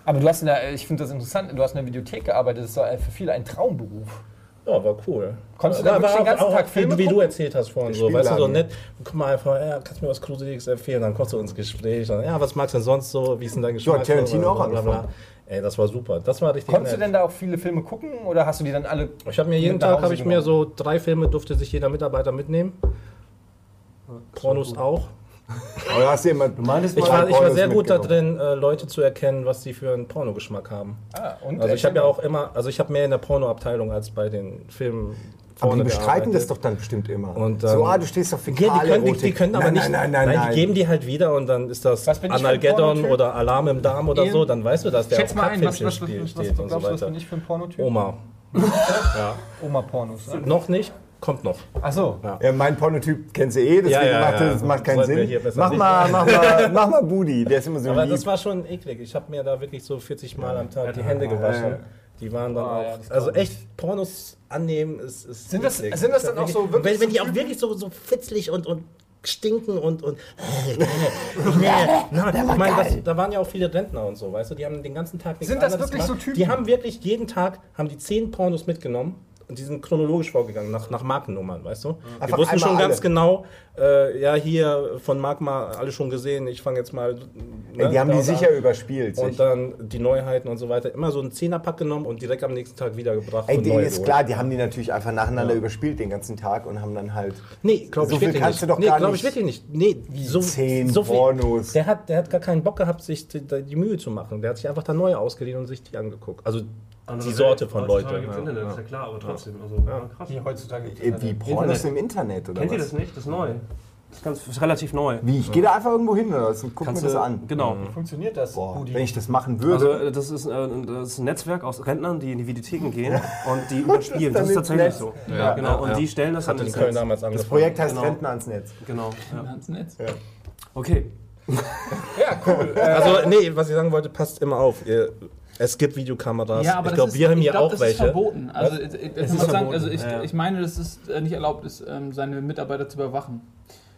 Aber du hast in der, ich finde das interessant, du hast in der Videothek gearbeitet, das ist doch für viele ein Traumberuf. Ja, war cool. Konntest du da wirklich den ganzen auch, Tag auch, Filme Wie du erzählt hast vorhin, so, weißt du, so nett. Guck mal einfach, ja, kannst du mir was Gruseliges empfehlen? Dann kommst du ins Gespräch. Dann, ja, was magst du denn sonst so? Wie ist denn dein Geschmack? hat Tarantino auch angefangen. Ey, das war super. Das war richtig Konntest du nett. denn da auch viele Filme gucken oder hast du die dann alle Ich habe mir jeden Tag habe ich mir so drei Filme durfte sich jeder Mitarbeiter mitnehmen. Pornos auch. Aber hast du jemand. Du meintest Ich war, ich war sehr gut da mitgenommen. drin, äh, Leute zu erkennen, was sie für einen Pornogeschmack haben. Ah, und Also ich habe ja auch immer, also ich habe mehr in der Pornoabteilung als bei den Filmen Aber die bestreiten das doch dann bestimmt immer. Und, so, ähm, ah, du stehst auf Ja, die können, die, die können aber nein, nicht. Nein, nein, nein, nein. die geben die halt wieder und dann ist das Was Analgeddon oder Alarm im Darm oder so, dann weißt du, dass der Schätz auf mal ein, was, Kackfilmchen was, was, spielt- was, was steht du und glaubst, so was bin weiter. ich für ein Pornotyp? Oma. Oma-Pornos. Ne? Noch nicht, kommt noch. Achso. Ja, mein Pornotyp kennst du eh, deswegen Ja, ja, macht ja. das macht keinen Sinn. Mach mal, mach mal, mach mal Budi, der ist immer so Aber lieb. das war schon eklig. Ich habe mir da wirklich so 40 Mal am Tag die Hände gewaschen. Die waren dann ja, auch. also echt, Pornos annehmen ist. ist Sind das- eklig. sind das dann auch so Wenn, wirklich wenn so die auch wirklich so, so fitzlig und, und stinken und. und Na, ich meine, das, da waren ja auch viele Rentner und so, weißt du, die haben den ganzen Tag nichts Sind das wirklich gemacht. so Typen? Die haben wirklich jeden Tag haben die zehn Pornos mitgenommen. Die sind chronologisch vorgegangen, nach, nach Markennummern, weißt du? Die Einfach wussten schon ganz alle. genau, äh, ja, hier von Magma alle schon gesehen, ich fange jetzt mal. Ey, die haben die sicher an. überspielt. Und sich. dann die Neuheiten und so weiter. Immer so einen Zehnerpack genommen und direkt am nächsten Tag wiedergebracht. Ey, die ist klar, die haben die natürlich einfach nacheinander überspielt den ganzen Tag und haben dann halt. Nee, glaube So ich wirklich kannst nicht. du doch nee, glaube ich wirklich nicht. Nee, so, zehn so viel, Pornos. Der hat, der hat gar keinen Bock gehabt, sich die, die Mühe zu machen. Der hat sich einfach da neu ausgeliehen und sich die angeguckt. Also die Sorte von Leuten. Gibt's Ja. Internet, ist ja klar, aber trotzdem. Also, ja. krass. Die heutzutage. Äh, Wie Pornos im Internet oder Kennt ihr was? das nicht? Das ist neu. Das ist, ganz, ist relativ neu. Wie? Ich gehe da einfach irgendwo hin oder und guck Kannst mir das du- an. Genau. Funktioniert das? Boah, wenn ich das machen würde. Also äh, das ist, äh, das ist ein Netzwerk aus Rentnern, die in die Videotheken gehen und die überspielen. Das ist tatsächlich Netz. so. Ja, genau. ja, und ja. die stellen das Hat dann in ins Köln Netz. damals das angefangen. Projekt heißt Genau. Rentner ans Netz. Genau. Ja. Ans Netz. Okay. ja, cool. Äh, Also, nee, was ich sagen wollte, passt immer auf. Ihr, es gibt Videokameras. Ja, aber ich das glaube, wir haben hier glaub, auch das welche. Ist verboten. Also, Was? ich, ich, Es muss ist sagen, verboten. also ich, Ja, ja. ich meine, dass es äh, nicht erlaubt ist, ähm, seine Mitarbeiter zu überwachen.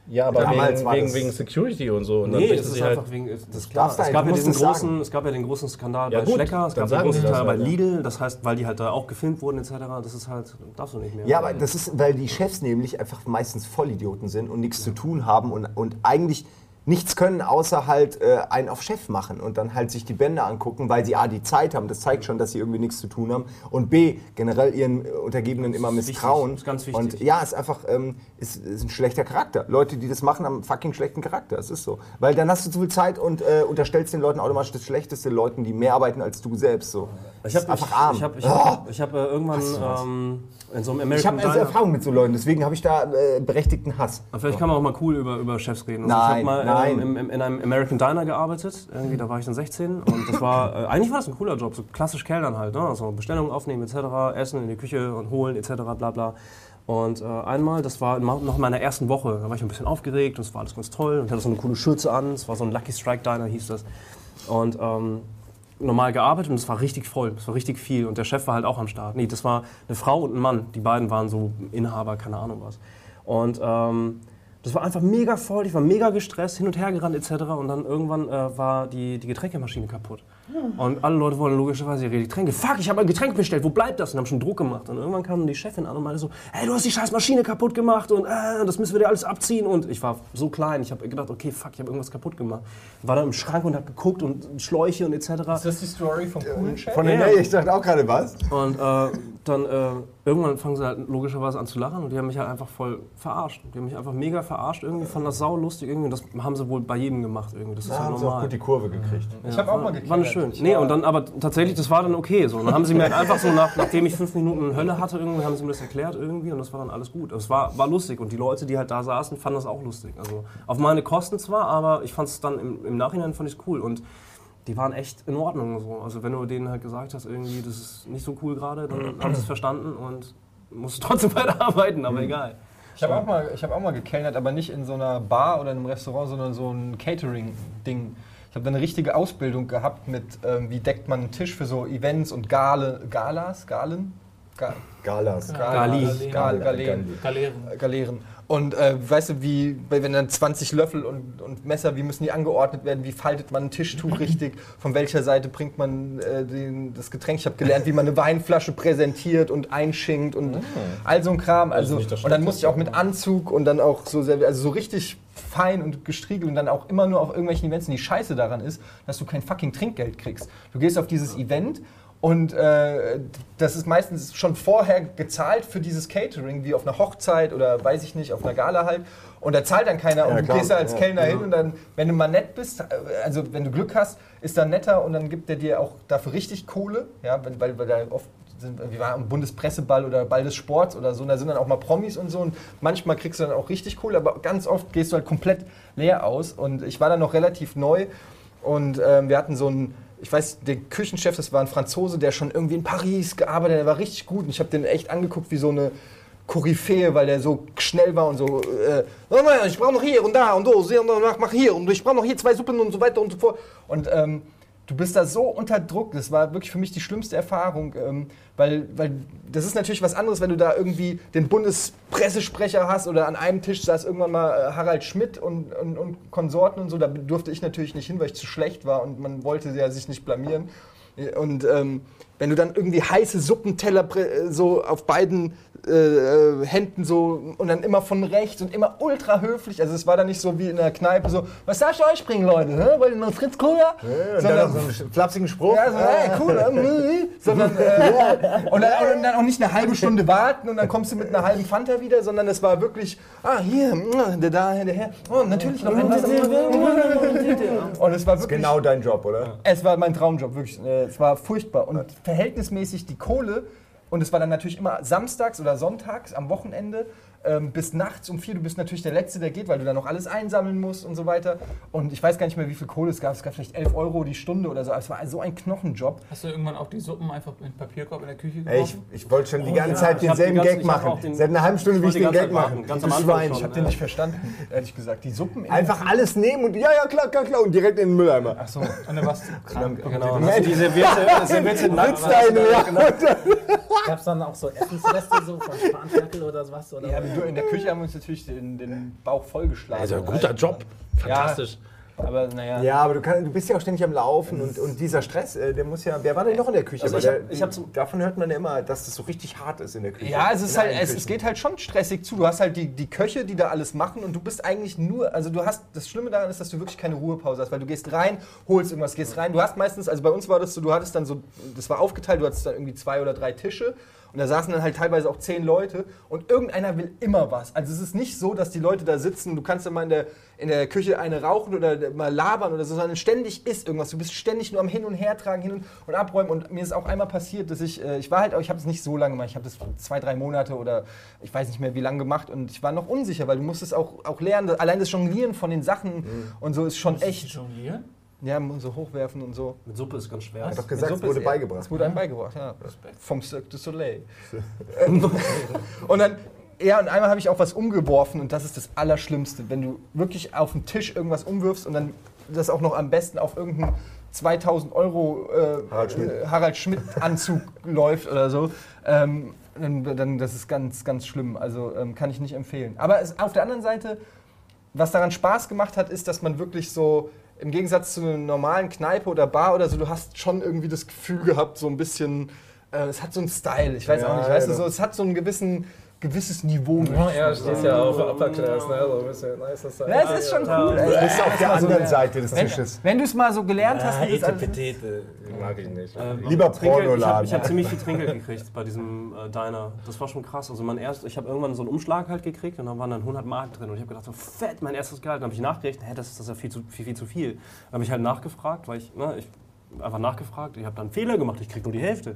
Ja, aber wegen, wegen, das- wegen Security und so. Und dann Nee, richten es ist halt einfach wegen. Das klar. Es gab, ja diesen es sagen. großen, es gab ja den großen Skandal Ja, bei gut, Schlecker, es dann gab den großen das Skandal bei halt, Lidl, das heißt, weil die halt da auch gefilmt wurden etc., das ist halt, darfst du nicht mehr. Ja, aber das ist, weil die Chefs nämlich einfach meistens Vollidioten sind und nichts zu tun haben und, und eigentlich nichts können, außer halt äh, einen auf Chef machen und dann halt sich die Bänder angucken, weil sie A, die Zeit haben, das zeigt schon, dass sie irgendwie nichts zu tun haben und B, generell ihren Untergebenen immer misstrauen. wichtig, ist ganz wichtig. Und ja, ist einfach, ähm, ist, ist ein schlechter Charakter. Leute, die das machen, haben einen fucking schlechten Charakter, es ist so. Weil dann hast du zu viel Zeit und äh, unterstellst den Leuten automatisch das Schlechteste, Leuten, die mehr arbeiten als du selbst, so. Ich habe einfach arm. Ich habe ich Ah! hab, ich hab, äh, irgendwann ähm, in so einem Ich American habe also Diner. Erfahrung mit so Leuten, deswegen habe ich da äh, berechtigten Hass. Aber Vielleicht kann man auch mal cool über, über Chefs reden. Also Nein, ich habe mal nein. ähm, im, im, in einem American Diner gearbeitet. Irgendwie, da war ich dann 16 und das war äh, eigentlich war das ein cooler Job, so klassisch Kellnern halt, ne? Also Bestellungen aufnehmen etc., Essen in die Küche und holen etc. bla bla. Und äh, einmal, das war noch in meiner ersten Woche, da war ich ein bisschen aufgeregt und es war alles ganz toll und ich hatte so eine coole Schürze an. Es war so ein Lucky Strike Diner hieß das. Und ähm, normal gearbeitet und es war richtig voll, es war richtig viel und der Chef war halt auch am Start. Nee, das war eine Frau und ein Mann, die beiden waren so Inhaber, keine Ahnung was. Und ähm, das war einfach mega voll, ich war mega gestresst, hin und her gerannt etc. Und dann irgendwann äh, war die, die Getränkemaschine kaputt. Und alle Leute wollen logischerweise ihre Getränke. Fuck, ich habe ein Getränk bestellt, wo bleibt das? Und haben schon Druck gemacht. Und irgendwann kam die Chefin an und meinte so, hey, du hast die scheiß Maschine kaputt gemacht und äh, das müssen wir dir alles abziehen. Und ich war so klein, ich habe gedacht, okay, fuck, ich habe irgendwas kaputt gemacht. War dann im Schrank und habe geguckt und Schläuche und etc. ist das die Story vom coolen Chef? Von der Ja. Nähe, ich dachte auch gerade was. Und äh, dann äh, irgendwann fangen sie halt logischerweise an zu lachen und die haben mich halt einfach voll verarscht. Die haben mich einfach mega verarscht irgendwie, fanden das sau lustig irgendwie. Und das haben sie wohl bei jedem gemacht irgendwie. Das ist Da ja haben sie auch normal. gut die Kurve gekriegt. Ich habe auch mal War gekellert. nicht schön. Nee, war- und dann, aber tatsächlich, das war dann okay so. Und dann haben sie mir halt einfach so, nach, nachdem ich fünf Minuten Hölle hatte, irgendwie, haben sie mir das erklärt irgendwie und das war dann alles gut. Es war, war lustig und die Leute, die halt da saßen, fanden das auch lustig. Also auf meine Kosten zwar, aber ich fand es dann im, im Nachhinein fand ich cool und die waren echt in Ordnung so. Also wenn du denen halt gesagt hast, irgendwie, das ist nicht so cool gerade, dann haben sie es verstanden und musst trotzdem weiterarbeiten, aber egal. Ich habe auch, mal- ich hab auch mal gekellnert, aber nicht in so einer Bar oder in einem Restaurant, sondern so ein Catering-Ding. Ich habe da eine richtige Ausbildung gehabt mit, ähm, wie deckt man einen Tisch für so Events und Gale, Galas, Galen. Ga Galas. Gali. Gal Galeeren. Galeeren. Galeeren. Und äh, weißt du, wie, wenn dann 20 Löffel und, und Messer, wie müssen die angeordnet werden? Wie faltet man ein Tischtuch richtig? Von welcher Seite bringt man äh, den, das Getränk? Ich habe gelernt, wie man eine Weinflasche präsentiert und einschinkt und all so ein Kram. Also, das und dann musste ich auch mit Anzug und dann auch so, sehr, also so richtig fein und gestriegelt und dann auch immer nur auf irgendwelchen Events. Und die Scheiße daran ist, dass du kein fucking Trinkgeld kriegst. Du gehst auf dieses Event und äh, das ist meistens schon vorher gezahlt für dieses Catering, wie auf einer Hochzeit oder weiß ich nicht, auf einer Gala halt. Und da zahlt dann keiner und Ja, du gehst da als Ja. Kellner hin und dann, wenn du mal nett bist, äh, also wenn du Glück hast, ist er netter und dann gibt er dir auch dafür richtig Kohle, ja, weil, weil, da oft sind, wir waren am Bundespresseball oder Ball des Sports oder so, und da sind dann auch mal Promis und so und manchmal kriegst du dann auch richtig Kohle, aber ganz oft gehst du halt komplett leer aus und ich war dann noch relativ neu und ähm, wir hatten so einen, ich weiß, der Küchenchef, das war ein Franzose, der schon irgendwie in Paris gearbeitet hat, der war richtig gut und ich habe den echt angeguckt wie so eine Koryphäe, weil der so schnell war und so, äh, "Oh ich brauche noch hier und da und so, mach hier und ich brauche noch hier zwei Suppen und so weiter und so fort. Und ähm, du bist da so unter Druck, das war wirklich für mich die schlimmste Erfahrung, ähm, weil, weil das ist natürlich was anderes, wenn du da irgendwie den Bundespressesprecher hast oder an einem Tisch saß irgendwann mal äh, Harald Schmidt und, und, und Konsorten und so, da durfte ich natürlich nicht hin, weil ich zu schlecht war und man wollte ja sich nicht blamieren. Und ähm, wenn du dann irgendwie heiße Suppenteller äh, so auf beiden äh, äh, Händen so und dann immer von rechts und immer ultra höflich, also es war dann nicht so wie in der Kneipe so, was darf ich euch bringen, Leute? Hä? Wollt ihr noch Fritz Cola? Und dann so einen flapsigen Spruch. Ja, so, hey, cool, äh, sondern äh, und, dann, und dann auch nicht eine halbe Stunde warten und dann kommst du mit einer halben Fanta wieder, sondern es war wirklich, ah, hier, der da, der her, oh, natürlich noch ein Wasser. Und es war wirklich, Genau dein Job, oder? es war mein Traumjob, wirklich. Es war furchtbar. Und verhältnismäßig die Kohle, und es war dann natürlich immer samstags oder sonntags am Wochenende, ähm, bis nachts um vier. Du bist natürlich der Letzte, der geht, weil du dann noch alles einsammeln musst und so weiter. Und ich weiß gar nicht mehr, wie viel Kohle es gab. Es gab vielleicht 11 Euro die Stunde oder so. Aber Es war so ein Knochenjob. Hast du irgendwann auch die Suppen einfach in den Papierkorb in der Küche Ey, ich, geworfen? ich wollte schon die Oh ganze ja, Zeit hab denselben ganze- Gag machen. den- Seit einer halben Stunde will ich den Gag machen. ganz Ich habe den nicht verstanden, ehrlich gesagt. Die Suppen in Einfach alles nehmen und ja, ja, klar, klar, klar. Und direkt in den Mülleimer. Ach so. Und dann warst du krank. Genau. Du die Serviette, Serviette Sitzt da in der Gab es dann auch so Essensreste so von Spanferkel oder was? Oder Ja, in der Küche haben wir uns natürlich den, den Bauch vollgeschlagen. also guter Job. Fantastisch. Aber naja. Ja, aber du, kann, du bist ja auch ständig am Laufen und, und dieser Stress, äh, der muss ja. Wer war denn noch in der Küche? Also ich hab- der, ich hab zum- davon hört man ja immer, dass das so richtig hart ist in der Küche. Ja, es, ist In halt, es, es geht halt schon stressig zu. Du hast halt die, die Köche, die da alles machen und du bist eigentlich nur, also du hast, das Schlimme daran ist, dass du wirklich keine Ruhepause hast, weil du gehst rein, holst irgendwas, gehst rein. Du hast meistens, also bei uns war das so, du hattest dann so, das war aufgeteilt, du hattest dann irgendwie zwei oder drei Tische und da saßen dann halt teilweise auch zehn Leute und irgendeiner will immer was. Also es ist nicht so, dass die Leute da sitzen, du kannst dann mal in der, in der Küche eine rauchen oder mal labern oder so, sondern ständig ist irgendwas. Du bist ständig nur am Hin und Her tragen, hin und, und abräumen. Und mir ist auch einmal passiert, dass ich, äh, ich war halt, ich habe es nicht so lange gemacht, ich habe das zwei, drei Monate oder ich weiß nicht mehr wie lange gemacht und ich war noch unsicher, weil du musstest auch, auch lernen, allein das Jonglieren von den Sachen und so ist schon echt, Jonglieren? Ja, so hochwerfen und so. Mit Suppe ist ganz schwer. Hat doch gesagt, es Suppe wurde ist- beigebracht. Es wurde einem beigebracht, ja. Vom Cirque du Soleil. und dann, ja, und einmal habe ich auch was umgeworfen und das ist das Allerschlimmste, wenn du wirklich auf den Tisch irgendwas umwirfst und dann das auch noch am besten auf irgendeinen 2000 Euro äh, Harald Schmidt. äh, Harald Schmidt Anzug läuft oder so. Ähm, dann, dann, das ist ganz, ganz schlimm. Also ähm, kann ich nicht empfehlen. Aber es, auf der anderen Seite, was daran Spaß gemacht hat, ist, dass man wirklich so im Gegensatz zu einer normalen Kneipe oder Bar oder so, du hast schon irgendwie das Gefühl gehabt, so ein bisschen, äh, es hat so einen Style. Ich weiß Ja, auch nicht, ja, weißt du, doch. so, es hat so ein gewissen, gewisses Niveau. Ja, stehst ja auf Upper Class, ne? So ein bisschen nice das Ja, es ist schon cool. Du bist auf der mal so anderen. Seite des Wenn, Tisches. wenn du es mal so gelernt hast, Ah, ist. Etepetete, mag ich nicht. Lieber Trinkgeld, ich habe Pornoladen. hab ziemlich viel Trinkgeld gekriegt bei diesem äh, Diner. Das war schon krass. Also mein erst, ich habe irgendwann so einen Umschlag halt gekriegt und da waren dann 100 Mark drin und ich habe gedacht so fett, mein erstes Gehalt. Dann habe ich nachgerechnet, hä, das ist das ist ja viel zu viel, viel zu viel. Dann habe ich halt nachgefragt, weil ich, ne, ich einfach nachgefragt. Ich habe dann einen Fehler gemacht, ich krieg nur die Hälfte.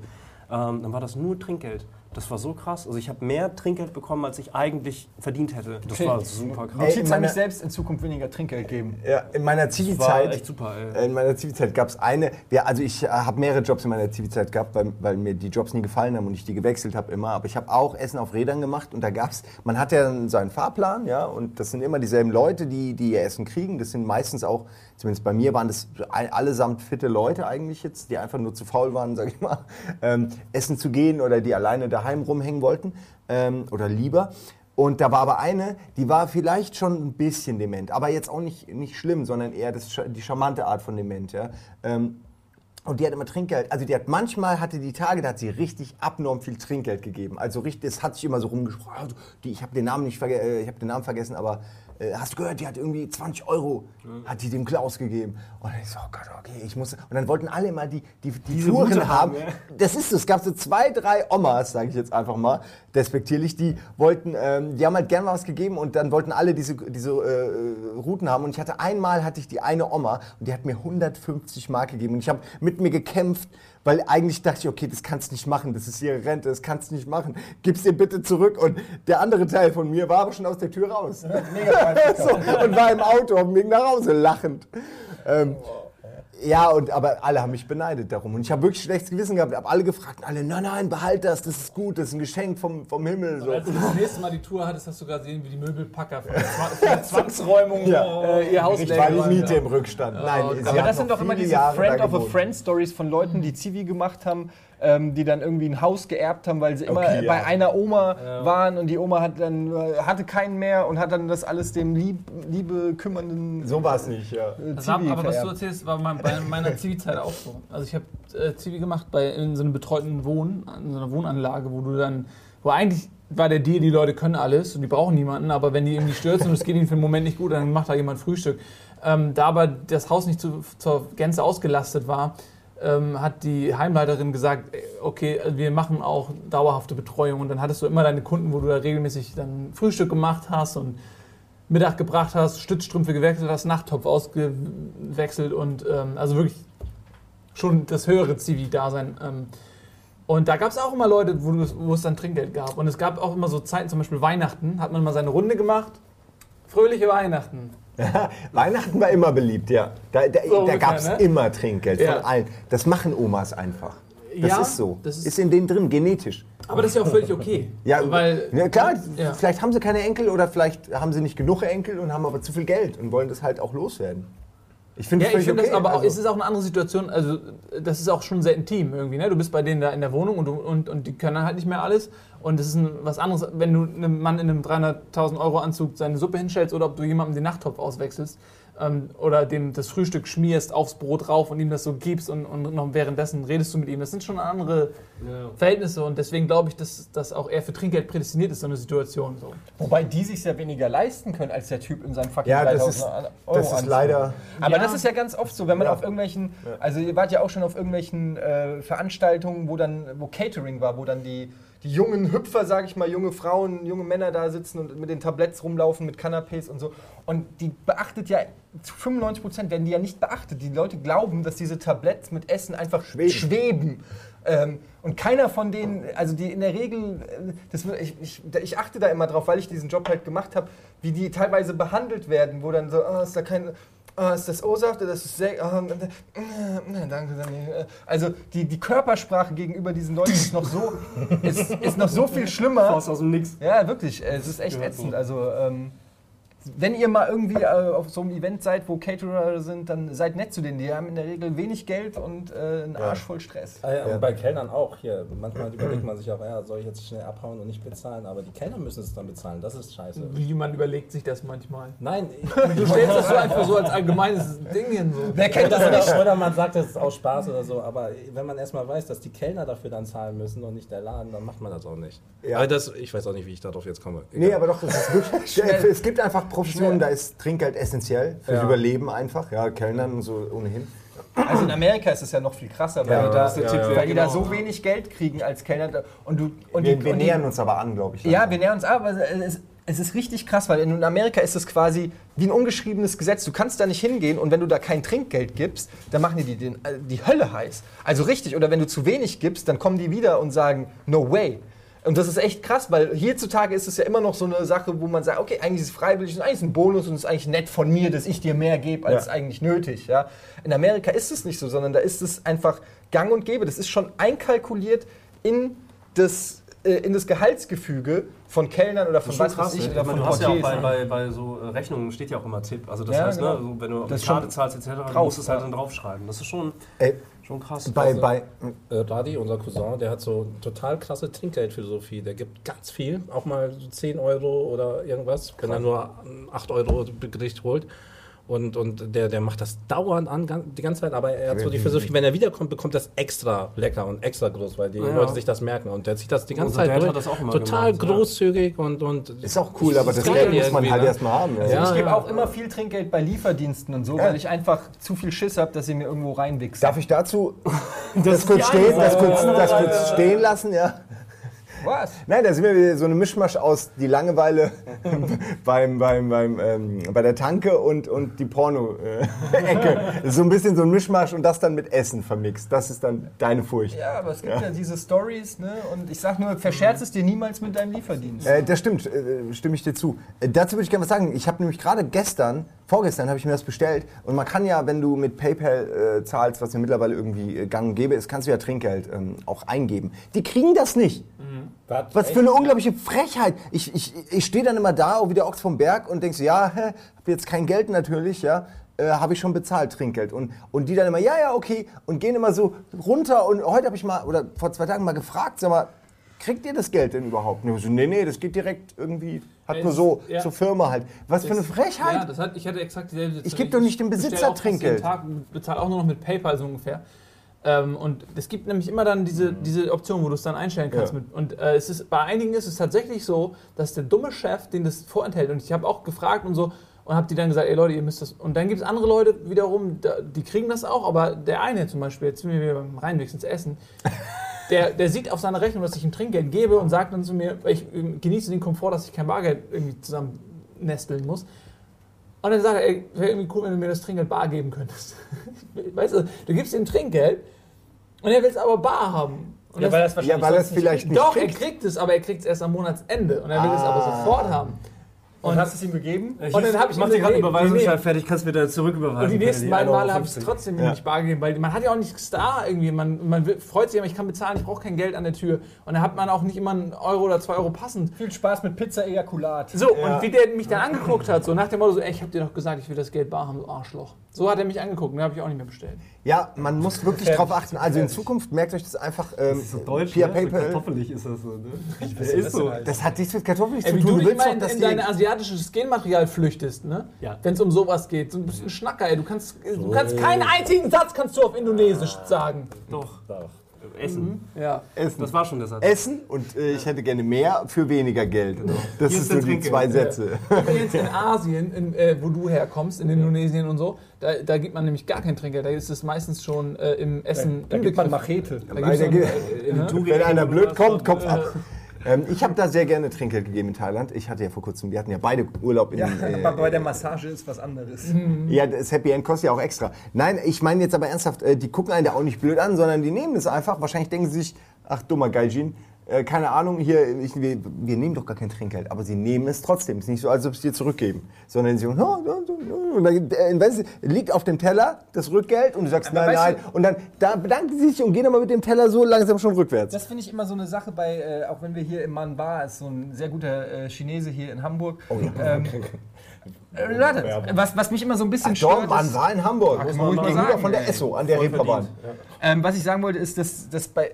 Ähm, dann war das nur Trinkgeld. Das war so krass. Also ich habe mehr Trinkgeld bekommen, als ich eigentlich verdient hätte. Das Okay. war super krass. Notiz an meiner- mich selbst in Zukunft weniger Trinkgeld geben. Ja, in meiner Das war Zivi-Zeit. echt super, ey. In meiner Zivi-Zeit gab es eine, ja, also ich äh, habe mehrere Jobs in meiner Zivi-Zeit gehabt, weil, weil mir die Jobs nie gefallen haben und ich die gewechselt habe immer. Aber ich habe auch Essen auf Rädern gemacht und da gab es, man hat ja dann so einen Fahrplan, ja, und das sind immer dieselben Leute, die, die ihr Essen kriegen. Das sind meistens auch, zumindest bei mir waren das all- allesamt fitte Leute eigentlich jetzt, die einfach nur zu faul waren, sag ich mal, ähm, essen zu gehen oder die alleine daheim rumhängen wollten ähm, oder lieber. Und da war aber eine, die war vielleicht schon ein bisschen dement, aber jetzt auch nicht, nicht schlimm, sondern eher das, die charmante Art von dement. Ja. Ähm, und die hat immer Trinkgeld. Also die hat manchmal hatte die Tage, da hat sie richtig abnorm viel Trinkgeld gegeben. Also richtig, es hat sich immer so rumgesprochen. Die, ich habe den Namen nicht äh, ich habe den Namen vergessen, aber äh, hast du gehört, die hat irgendwie 20 Euro hat die dem Klaus gegeben. Und ich so, oh Gott, okay, ich muss. Und dann wollten alle mal die die, die Touren haben. Das ist es. Es gab so zwei, drei Omas, sage ich jetzt einfach mal, despektierlich, die wollten, ähm, die haben halt gern was gegeben und dann wollten alle diese diese äh, Routen haben. Und ich hatte einmal hatte ich die eine Oma und die hat mir 150 Mark gegeben und ich habe mit mir gekämpft, weil eigentlich dachte ich, okay, das kannst du nicht machen, das ist ihre Rente, das kannst du nicht machen, gib's ihr bitte zurück. Und der andere Teil von mir war aber schon aus der Tür raus. so, und war im Auto dem Weg nach Hause lachend. Ähm, ja, und, aber alle haben mich beneidet darum. Und ich habe wirklich schlechtes Gewissen gehabt. Ich habe alle gefragt, alle, nein, nein, behalt das, das ist gut, das ist ein Geschenk vom, vom Himmel. So. Als du das nächste Mal die Tour hattest, hast du gesehen, wie die Möbelpacker für die Zwa- für die Zwangsräumung Ja. äh, ihr Haus Ich war die Miete im Rückstand. Nein, oh sie Gott. Aber das sind doch immer diese Jahre Friend of a. Friend Stories von Leuten, die Zivi gemacht haben, ähm, die dann irgendwie ein Haus geerbt haben, weil sie immer Okay, ja. bei einer Oma waren und die Oma hat dann, äh, hatte keinen mehr und hat dann das alles dem lieb, liebe kümmernden So war es nicht, ja. äh, Das war, Zivi aber was du erzählst, war mein, bei meiner Zivi-Zeit auch so. Also ich habe äh, Zivi gemacht bei, in so einem betreuten Wohn, in so einer Wohnanlage, wo du dann, wo eigentlich war der Deal, die Leute können alles und die brauchen niemanden, aber wenn die irgendwie stürzen und es geht ihnen für den Moment nicht gut, dann macht da jemand Frühstück. Ähm, da aber das Haus nicht zu, zur Gänze ausgelastet war, ähm, hat die Heimleiterin gesagt, okay, wir machen auch dauerhafte Betreuung und dann hattest du immer deine Kunden, wo du da regelmäßig dann Frühstück gemacht hast und Mittag gebracht hast, Stützstrümpfe gewechselt hast, Nachttopf ausgewechselt und ähm, also wirklich schon das höhere Zivi-Dasein. Ähm, und da gab es auch immer Leute, wo, wo es dann Trinkgeld gab. Und es gab auch immer so Zeiten, zum Beispiel Weihnachten, hat man mal seine Runde gemacht. Fröhliche Weihnachten. Weihnachten war immer beliebt, ja. Da, da, So da gab es ne? immer Trinkgeld Ja. von allen. Das machen Omas einfach. Das Ja, ist so. das ist, ist- in denen drin, genetisch. Aber das ist ja auch völlig okay. Ja, weil, ja klar, Ja. vielleicht haben sie keine Enkel oder vielleicht haben sie nicht genug Enkel und haben aber zu viel Geld und wollen das halt auch loswerden. Ich finde Ja, ich finde okay. das aber auch, also. es ist auch eine andere Situation, also das ist auch schon sehr intim irgendwie, ne? Du bist bei denen da in der Wohnung und, du, und, und die können dann halt nicht mehr alles und es ist ein, was anderes, wenn du einem Mann in einem 300.000 Euro Anzug seine Suppe hinstellst oder ob du jemandem den Nachttopf auswechselst ähm, oder dem das Frühstück schmierst aufs Brot rauf und ihm das so gibst und, und noch währenddessen redest du mit ihm. Das sind schon andere Verhältnisse und deswegen glaube ich, dass das auch eher für Trinkgeld prädestiniert ist, so eine Situation. So. Wobei die sich ja weniger leisten können, als der Typ in seinem fucking ja, das 3000 ist, Euro das ist leider. Aber Ja. das ist ja ganz oft so, wenn man Ja. auf irgendwelchen, also ihr wart ja auch schon auf irgendwelchen äh, Veranstaltungen, wo dann, wo Catering war, wo dann die, die jungen Hüpfer, sage ich mal, junge Frauen, junge Männer da sitzen und mit den Tabletts rumlaufen, mit Canapés und so. Und die beachtet ja, zu 95 Prozent werden die ja nicht beachtet. Die Leute glauben, dass diese Tabletts mit Essen einfach Schweben. schweben. Ähm, und keiner von denen, also die in der Regel, äh, das, ich, ich, ich achte da immer drauf, weil ich diesen Job halt gemacht habe, wie die teilweise behandelt werden, wo dann so, ah, ist da kein, ah, ist das O-Saft, das ist sehr, äh, äh, danke, danke. Also die, die Körpersprache gegenüber diesen Leuten ist noch so, ist, ist noch so viel schlimmer. Faust aus dem Nix. Ja, wirklich, äh, es ist echt ätzend. Also, ähm, wenn ihr mal irgendwie äh, auf so einem Event seid, wo Caterer sind, dann seid nett zu denen. Die haben in der Regel wenig Geld und äh, einen Arsch voll Stress. Ah ja, und bei Kellnern auch. Hier, manchmal überlegt man sich auch, ja, soll ich jetzt schnell abhauen und nicht bezahlen? Aber die Kellner müssen es dann bezahlen. Das ist scheiße. Wie man überlegt sich das manchmal. Nein, Du stellst das so einfach so als allgemeines Ding hin. So. Wer kennt das nicht? oder, oder man sagt, das ist aus Spaß oder so. Aber wenn man erstmal weiß, dass die Kellner dafür dann zahlen müssen und nicht der Laden, dann macht man das auch nicht. Ja. Aber das, ich weiß auch nicht, wie ich darauf jetzt komme. Nee, aber doch, das ist wirklich. es gibt einfach Professionen, da ist Trinkgeld essentiell fürs Ja. Überleben einfach. Ja, Kellnern und so ohnehin. Also in Amerika ist es ja noch viel krasser, weil Ja, die da, der weil Tipp, die da genau. so wenig Geld kriegen als Kellner. Und du, und Wir, die, wir und die, nähern uns aber an, glaube ich. Ja, wir nähern uns an, aber es, es ist richtig krass, weil in Amerika ist es quasi wie ein ungeschriebenes Gesetz. Du kannst da nicht hingehen und wenn du da kein Trinkgeld gibst, dann machen die die, den, äh, die Hölle heiß. Also richtig. Oder wenn du zu wenig gibst, dann kommen die wieder und sagen, no way. Und das ist echt krass, weil hierzutage ist es ja immer noch so eine Sache, wo man sagt, okay, eigentlich ist es freiwillig, es ist eigentlich ein Bonus und es ist eigentlich nett von mir, dass ich dir mehr gebe, als Ja. eigentlich nötig. Ja? In Amerika ist es nicht so, sondern da ist es einfach gang und gäbe. Das ist schon einkalkuliert in das äh, in das Gehaltsgefüge von Kellnern oder von was weiß krass, ich ne? oder Ich meine, von du hast ja auch bei, ne? bei, bei so äh, Rechnungen steht ja auch immer Tipp. Also das Ja, heißt, genau. ne, so, wenn du Das Karte zahlst etc., drauf, musst du es halt ja. dann draufschreiben. Das ist schon, Ey, schon krass. bei, bei, Äh, Radi, unser Cousin, der hat so total klasse Trinkgeldphilosophie. Der gibt ganz viel, auch mal so 10 Euro oder irgendwas, wenn er nur ein 8 Euro Gericht holt. Und, und der, der macht das dauernd an, die ganze Zeit, aber er hat so die Philosophie, wenn er wiederkommt, bekommt das extra lecker und extra groß, weil die Ja. Leute sich das merken. Und der zieht das die ganze Unser Zeit durch. hat das auch immer Total gemacht, ja. großzügig und, und ist auch cool, aber das Geld muss man halt ne? erstmal haben. Ja. ich gebe auch immer viel Trinkgeld bei Lieferdiensten und so, Ja. weil ich einfach zu viel Schiss habe, dass sie mir irgendwo reinwichsen. Darf ich dazu das, kurz, stehen, das, kurz, das kurz stehen lassen? Ja. Was? Nein, da sind wir wieder so eine Mischmasch aus die Langeweile beim, beim, beim, ähm, bei der Tanke und, und die Porno-Ecke. so ein bisschen so ein Mischmasch und das dann mit Essen vermixt. Das ist dann deine Furcht. Ja, aber es gibt ja, diese Stories, ne? Und ich sag nur, verscherz es dir niemals mit deinem Lieferdienst. Äh, das stimmt, äh, stimme ich dir zu. Äh, dazu würde ich gerne was sagen. Ich habe nämlich gerade gestern, vorgestern habe ich mir das bestellt und man kann ja, wenn du mit PayPal äh, zahlst, was ja mittlerweile irgendwie äh, gang und gäbe ist, kannst du ja Trinkgeld ähm, auch eingeben. Die kriegen das nicht. Was für eine unglaubliche Frechheit. Ich, ich, ich stehe dann immer da, wie der Ochs vom Berg und denk so, ja, hä, hab jetzt kein Geld natürlich, ja, äh, habe ich schon bezahlt, Trinkgeld. Und, und die dann immer, ja, ja, okay, und gehen immer so runter. Und heute habe ich mal, oder vor zwei Tagen mal gefragt, sag mal, kriegt ihr das Geld denn überhaupt? Und ich so, nee, nee, das geht direkt irgendwie, hat nur so Ja. zur Firma halt. Was für eine Frechheit. Ja, das hat, ich hatte exakt dieselbe Situation. geb doch nicht dem Besitzer Trinkgeld. Und bezahle auch nur noch mit PayPal so ungefähr. Ähm, und es gibt nämlich immer dann diese, diese Option, wo du es dann einstellen kannst. Ja. Mit, und äh, es ist, bei einigen ist es tatsächlich so, dass der dumme Chef den das vorenthält. Und ich habe auch gefragt und so und habe die dann gesagt, ey Leute, ihr müsst das. Und dann gibt es andere Leute wiederum, die kriegen das auch, aber der eine zum Beispiel, jetzt sind wir wieder beim Reinweg ins Essen, der, der sieht auf seiner Rechnung, dass ich ihm Trinkgeld gebe und sagt dann zu mir, ich ähm, genieße den Komfort, dass ich kein Bargeld irgendwie zusammen nesteln muss. Und dann sagt er, ey, wäre irgendwie cool, wenn du mir das Trinkgeld bar geben könntest. weißt du, du gibst ihm Trinkgeld und er will es aber bar haben. Und Ja, das- weil das ja, weil es sonst nicht vielleicht nicht doch, er kriegt. kriegt es, aber er kriegt es erst am Monatsende und er will es Ah. aber sofort haben. Und hast es ihm gegeben? Ich, Und dann hab ich mach ihm dir gerade Überweisungsschein nee. fertig, kannst mir da zurücküberweisen. Und die nächsten beiden 1,50 Male habe ich es trotzdem Ja. nicht bar gegeben, weil man hat ja auch nichts da irgendwie. Man, man freut sich immer, ich kann bezahlen, ich brauche kein Geld an der Tür. Und dann hat man auch nicht immer einen Euro oder zwei Euro passend. Viel Spaß mit Pizza-Ejakulat. So, und wie der mich dann angeguckt hat, so nach dem Motto, so, ey, ich habe dir doch gesagt, ich will das Geld bar haben, du Arschloch. So hat er mich angeguckt dann habe ich auch nicht mehr bestellt. Ja, man muss wirklich drauf achten. Also in Zukunft merkt euch das einfach. Ähm, So deutsch, via ne? So PayPal. kartoffelig ist das so, ne? Was ist so? Das hat nichts mit Kartoffeln Ey, zu tun. du Du immer in, dass in dein asiatisches Genmaterial flüchtest, ne? Ja. Wenn es um sowas geht. So ein bisschen Schnacker, ey. Du kannst, du kannst keinen einzigen Satz kannst du auf Indonesisch sagen. Doch. Doch. Essen. Ja. Essen. Das war schon der Satz. Essen und äh, ich hätte gerne mehr für weniger Geld. Das Hier ist ist so die zwei Sätze. Übrigens in Asien, in, äh, wo du herkommst, in Indonesien und so, da, da gibt man nämlich gar kein Trinkgeld. Da ist es meistens schon äh, im Essen Da gibt man. Machete. Da gibt's Da äh? Wenn einer blöd kommt, Kopf ab. Ähm, ich habe da sehr gerne Trinkgeld gegeben in Thailand. Ich hatte ja vor kurzem, wir hatten ja beide Urlaub in. Ja, äh, aber bei der Massage ist was anderes. Ja, das Happy End kostet ja auch extra. Nein, ich meine jetzt aber ernsthaft, äh, die gucken einen da auch nicht blöd an, sondern die nehmen es einfach. Wahrscheinlich denken sie sich, ach dummer Gaijin, äh, keine Ahnung, hier, ich, wir, wir nehmen doch gar kein Trinkgeld, aber sie nehmen es trotzdem. Es ist nicht so, als ob sie es dir zurückgeben, sondern sie sagen, "Ja, ja, ja." und dann äh, du, liegt auf dem Teller das Rückgeld und du sagst, Aber nein, nein. Und dann da bedanken sie sich und gehen mal mit dem Teller so langsam schon rückwärts. Das finde ich immer so eine Sache bei, äh, auch wenn wir hier im Man Bar, ist so ein sehr guter äh, Chinese hier in Hamburg. Oh, ähm, äh, Leute, was, was mich immer so ein bisschen Ach, stört, man ist, war in Hamburg. Ach, muss man mal Gegenüber sagen, von der. Esso an der Reeperbahn. verdient. ähm, was ich sagen wollte, ist, dass, dass bei,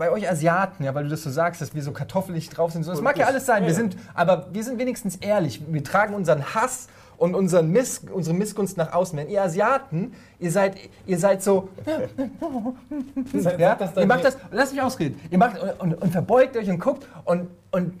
bei euch Asiaten, ja, weil du das so sagst, dass wir so kartoffelig drauf sind, so, das mag ja alles sein, wir sind, aber wir sind wenigstens ehrlich, wir tragen unseren Hass und unseren Miss, unsere Missgunst nach außen. Wenn ihr Asiaten, ihr seid, ihr seid so, ja, ihr macht das, lass mich ausreden, ihr macht und, und, und verbeugt euch und guckt und, und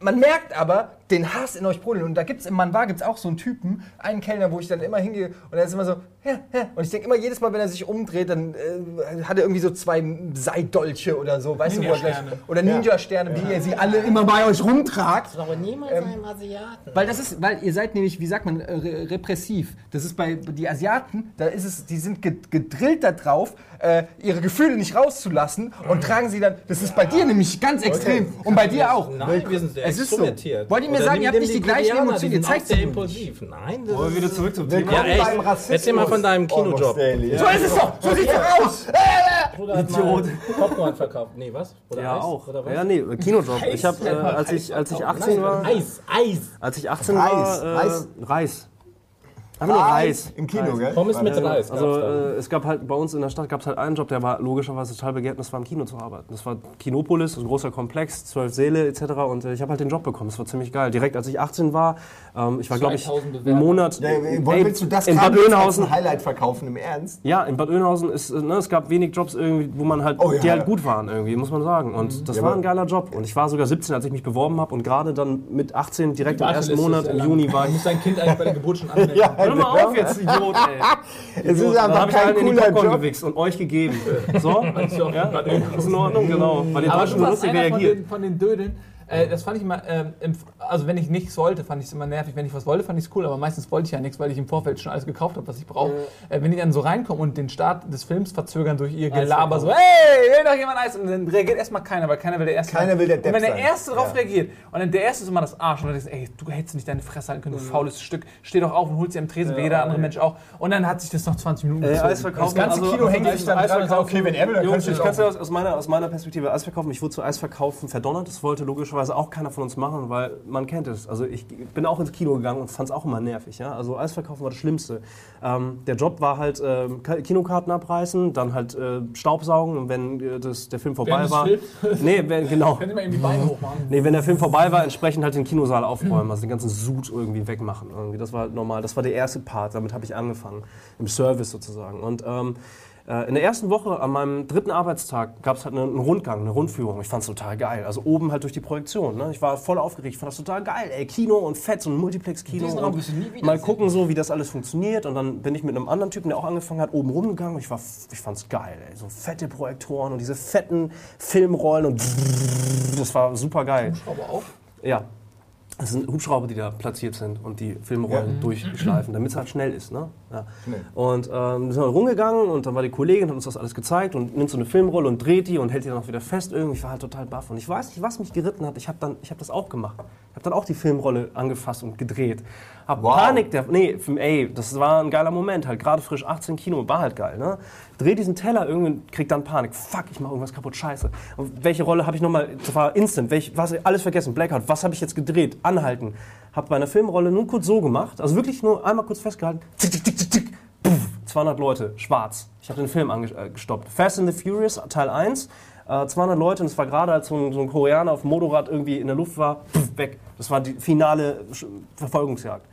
man merkt aber den Hass in euch brodeln. Und da gibt es im Manwar gibt's auch so einen Typen, einen Kellner, wo ich dann immer hingehe und er ist immer so, ja, ja. Und ich denke immer, jedes Mal, wenn er sich umdreht, dann äh, hat er irgendwie so zwei Seidolche oder so, weißt du, wo er gleich, oder Ninja-Sterne, wie ihr sie alle immer bei euch rumtragt. Aber niemals einem Asiaten. Weil das ist, weil ihr seid nämlich, wie sagt man, äh, re repressiv. Das ist bei die Asiaten, da ist es, die sind ge- gedrillt darauf, äh, ihre Gefühle nicht rauszulassen und tragen sie dann. Das ist bei dir nämlich ganz extrem und bei dir auch. Nein, wir sind sehr Es ist so. Wollt ihr mir Oder sagen, ihr habt nicht die gleichen Emotionen, ihr zeigt sehr sie nur impulsiv. Nein, das Wollen wir ist wieder zurück zum Thema? Ja, echt. Rassismus. Erzähl mal von deinem Kinojob. Almost daily. So ist es doch, so sieht's doch aus. Idiot. mal Popcorn verkauft. Nee, was? Oder Ja, Eis? auch. Oder was? Ja, nee, Kinojob. Ich habe, äh, als, ich, als ich 18 war, Eis, Eis. als ich 18 Reis, war, äh, Reis. Reis. Einfach nur Reis. Im Kino, gell? Pommes mit Reis. Also gab's da. äh, es gab halt bei uns in der Stadt gab es halt einen Job, der war logischerweise total begehrt, und das war im Kino zu arbeiten. Das war Kinopolis, ein großer Komplex, zwölf Säle etc. Und äh, ich habe halt den Job bekommen. Das war ziemlich geil. Direkt als ich 18 war, ähm, ich war glaube ich 2000 einen. Monat. Ja, Ey, willst du das in Bad Oeynhausen? ein Highlight verkaufen, im Ernst? Ja, in Bad Oeynhausen ist, äh, ne, es gab wenig Jobs irgendwie, wo man halt, Oh, ja, die halt ja. gut waren irgendwie, muss man sagen. Und das Ja, war aber- ein geiler Job. Und ich war sogar 17, als ich mich beworben habe und gerade dann mit 18 direkt im ersten Monat im Juni war ich. muss sein Kind eigentlich bei der Geburt schon anmelden. Hör mal auf jetzt, Idiot, ey. Es ist Dann einfach kein allen in die cooler Popcorn Job. gewichst und euch gegeben. So? Ja? Ist in Ordnung, genau. Weil ihr Aber Deutschen so lustig einer von reagiert. den, von den Dödeln. Äh, das fand ich immer, ähm, im, also wenn ich nichts wollte, fand ich es immer nervig. Wenn ich was wollte, fand ich es cool. Aber meistens wollte ich ja nichts, weil ich im Vorfeld schon alles gekauft habe, was ich brauche. Äh, wenn die dann so reinkommen und den Start des Films verzögern durch ihr Gelaber, so, hey, will doch jemand Eis? Und dann reagiert erstmal keiner, weil keiner will der Erste Keiner sein. will der Und Depp wenn der sein. Erste drauf Ja. reagiert und dann der Erste ist immer das Arsch und dann denkst du, ey, du hättest nicht deine Fresse halten können, du faules Stück. Steh doch auf und holst dir am Tresen, wie jeder andere Mensch auch. Und dann hat sich das noch 20 Minuten Äh. Eis verkaufen, Das ganze Kino hängt sich dann dran und sagt, okay, wenn er will, dann kannst du ich kann es ja aus, aus, meiner, aus meiner Perspektive Eis verkaufen. Ich wurde zu Eis verkaufen verdonnert. Das wollte logischerweise auch keiner von uns machen, weil man kennt es. Also ich bin auch ins Kino gegangen und fand es auch immer nervig. Ja? Also Eis verkaufen war das Schlimmste. Ähm, der Job war halt Ka- Kinokarten abreißen, dann halt äh, Staubsaugen und wenn äh, das, der Film vorbei des war. Nee, wenn, genau. Beine hochmachen? Nee, wenn der Film vorbei war, entsprechend halt den Kinosaal aufräumen, also den ganzen Sud irgendwie wegmachen. Irgendwie. Das war halt normal. Das war der erste Part, damit habe ich angefangen. Im Service sozusagen. Und ähm, äh, in der ersten Woche, an meinem dritten Arbeitstag, gab es halt einen Rundgang, eine Rundführung. Ich fand es total geil. Also oben halt durch die Projektion. Ne? Ich war voll aufgeregt. Ich fand das total geil. Ey, Kino und Fett, so ein Multiplex-Kino. Mal gucken, so, wie das alles funktioniert. Und dann bin ich mit einem anderen Typen, der auch angefangen hat, oben rumgegangen. Ich, war, ich fand es geil. Ey. So fette Projektoren und diese fetten Filmrollen und das war super geil. Aber auch. Ja. Das sind Hubschrauber, die da platziert sind und die Filmrollen durchschleifen, damit es halt schnell ist. Ne? Ja. Und ähm, wir sind halt rumgegangen und dann war die Kollegin, hat uns das alles gezeigt und nimmt so eine Filmrolle und dreht die und hält die dann auch wieder fest. Irgendwie, ich war halt total baff. Und ich weiß nicht, was mich geritten hat. Ich habe habe das auch gemacht. Ich habe dann auch die Filmrolle angefasst und gedreht. Hab Wow. Panik, der, nee, ey, das war ein geiler Moment. Halt gerade frisch 18 Kino, war halt geil. Ne? Dreh diesen Teller, irgendwie krieg dann Panik. Fuck, ich mache irgendwas kaputt, scheiße. Und welche Rolle habe ich nochmal, das instant, welch, was, alles vergessen, Blackout, was habe ich jetzt gedreht? Anhalten. Hab bei einer Filmrolle nur kurz so gemacht, also wirklich nur einmal kurz festgehalten. Tick, tick, tick, tick, tick. Puff, 200 Leute, schwarz. Ich habe den Film ange äh. Fast and the Furious, Teil 1. Äh, 200 Leute und es war gerade, als so ein, so ein Koreaner auf dem Motorrad irgendwie in der Luft war, puff, weg. Das war die finale Verfolgungsjagd.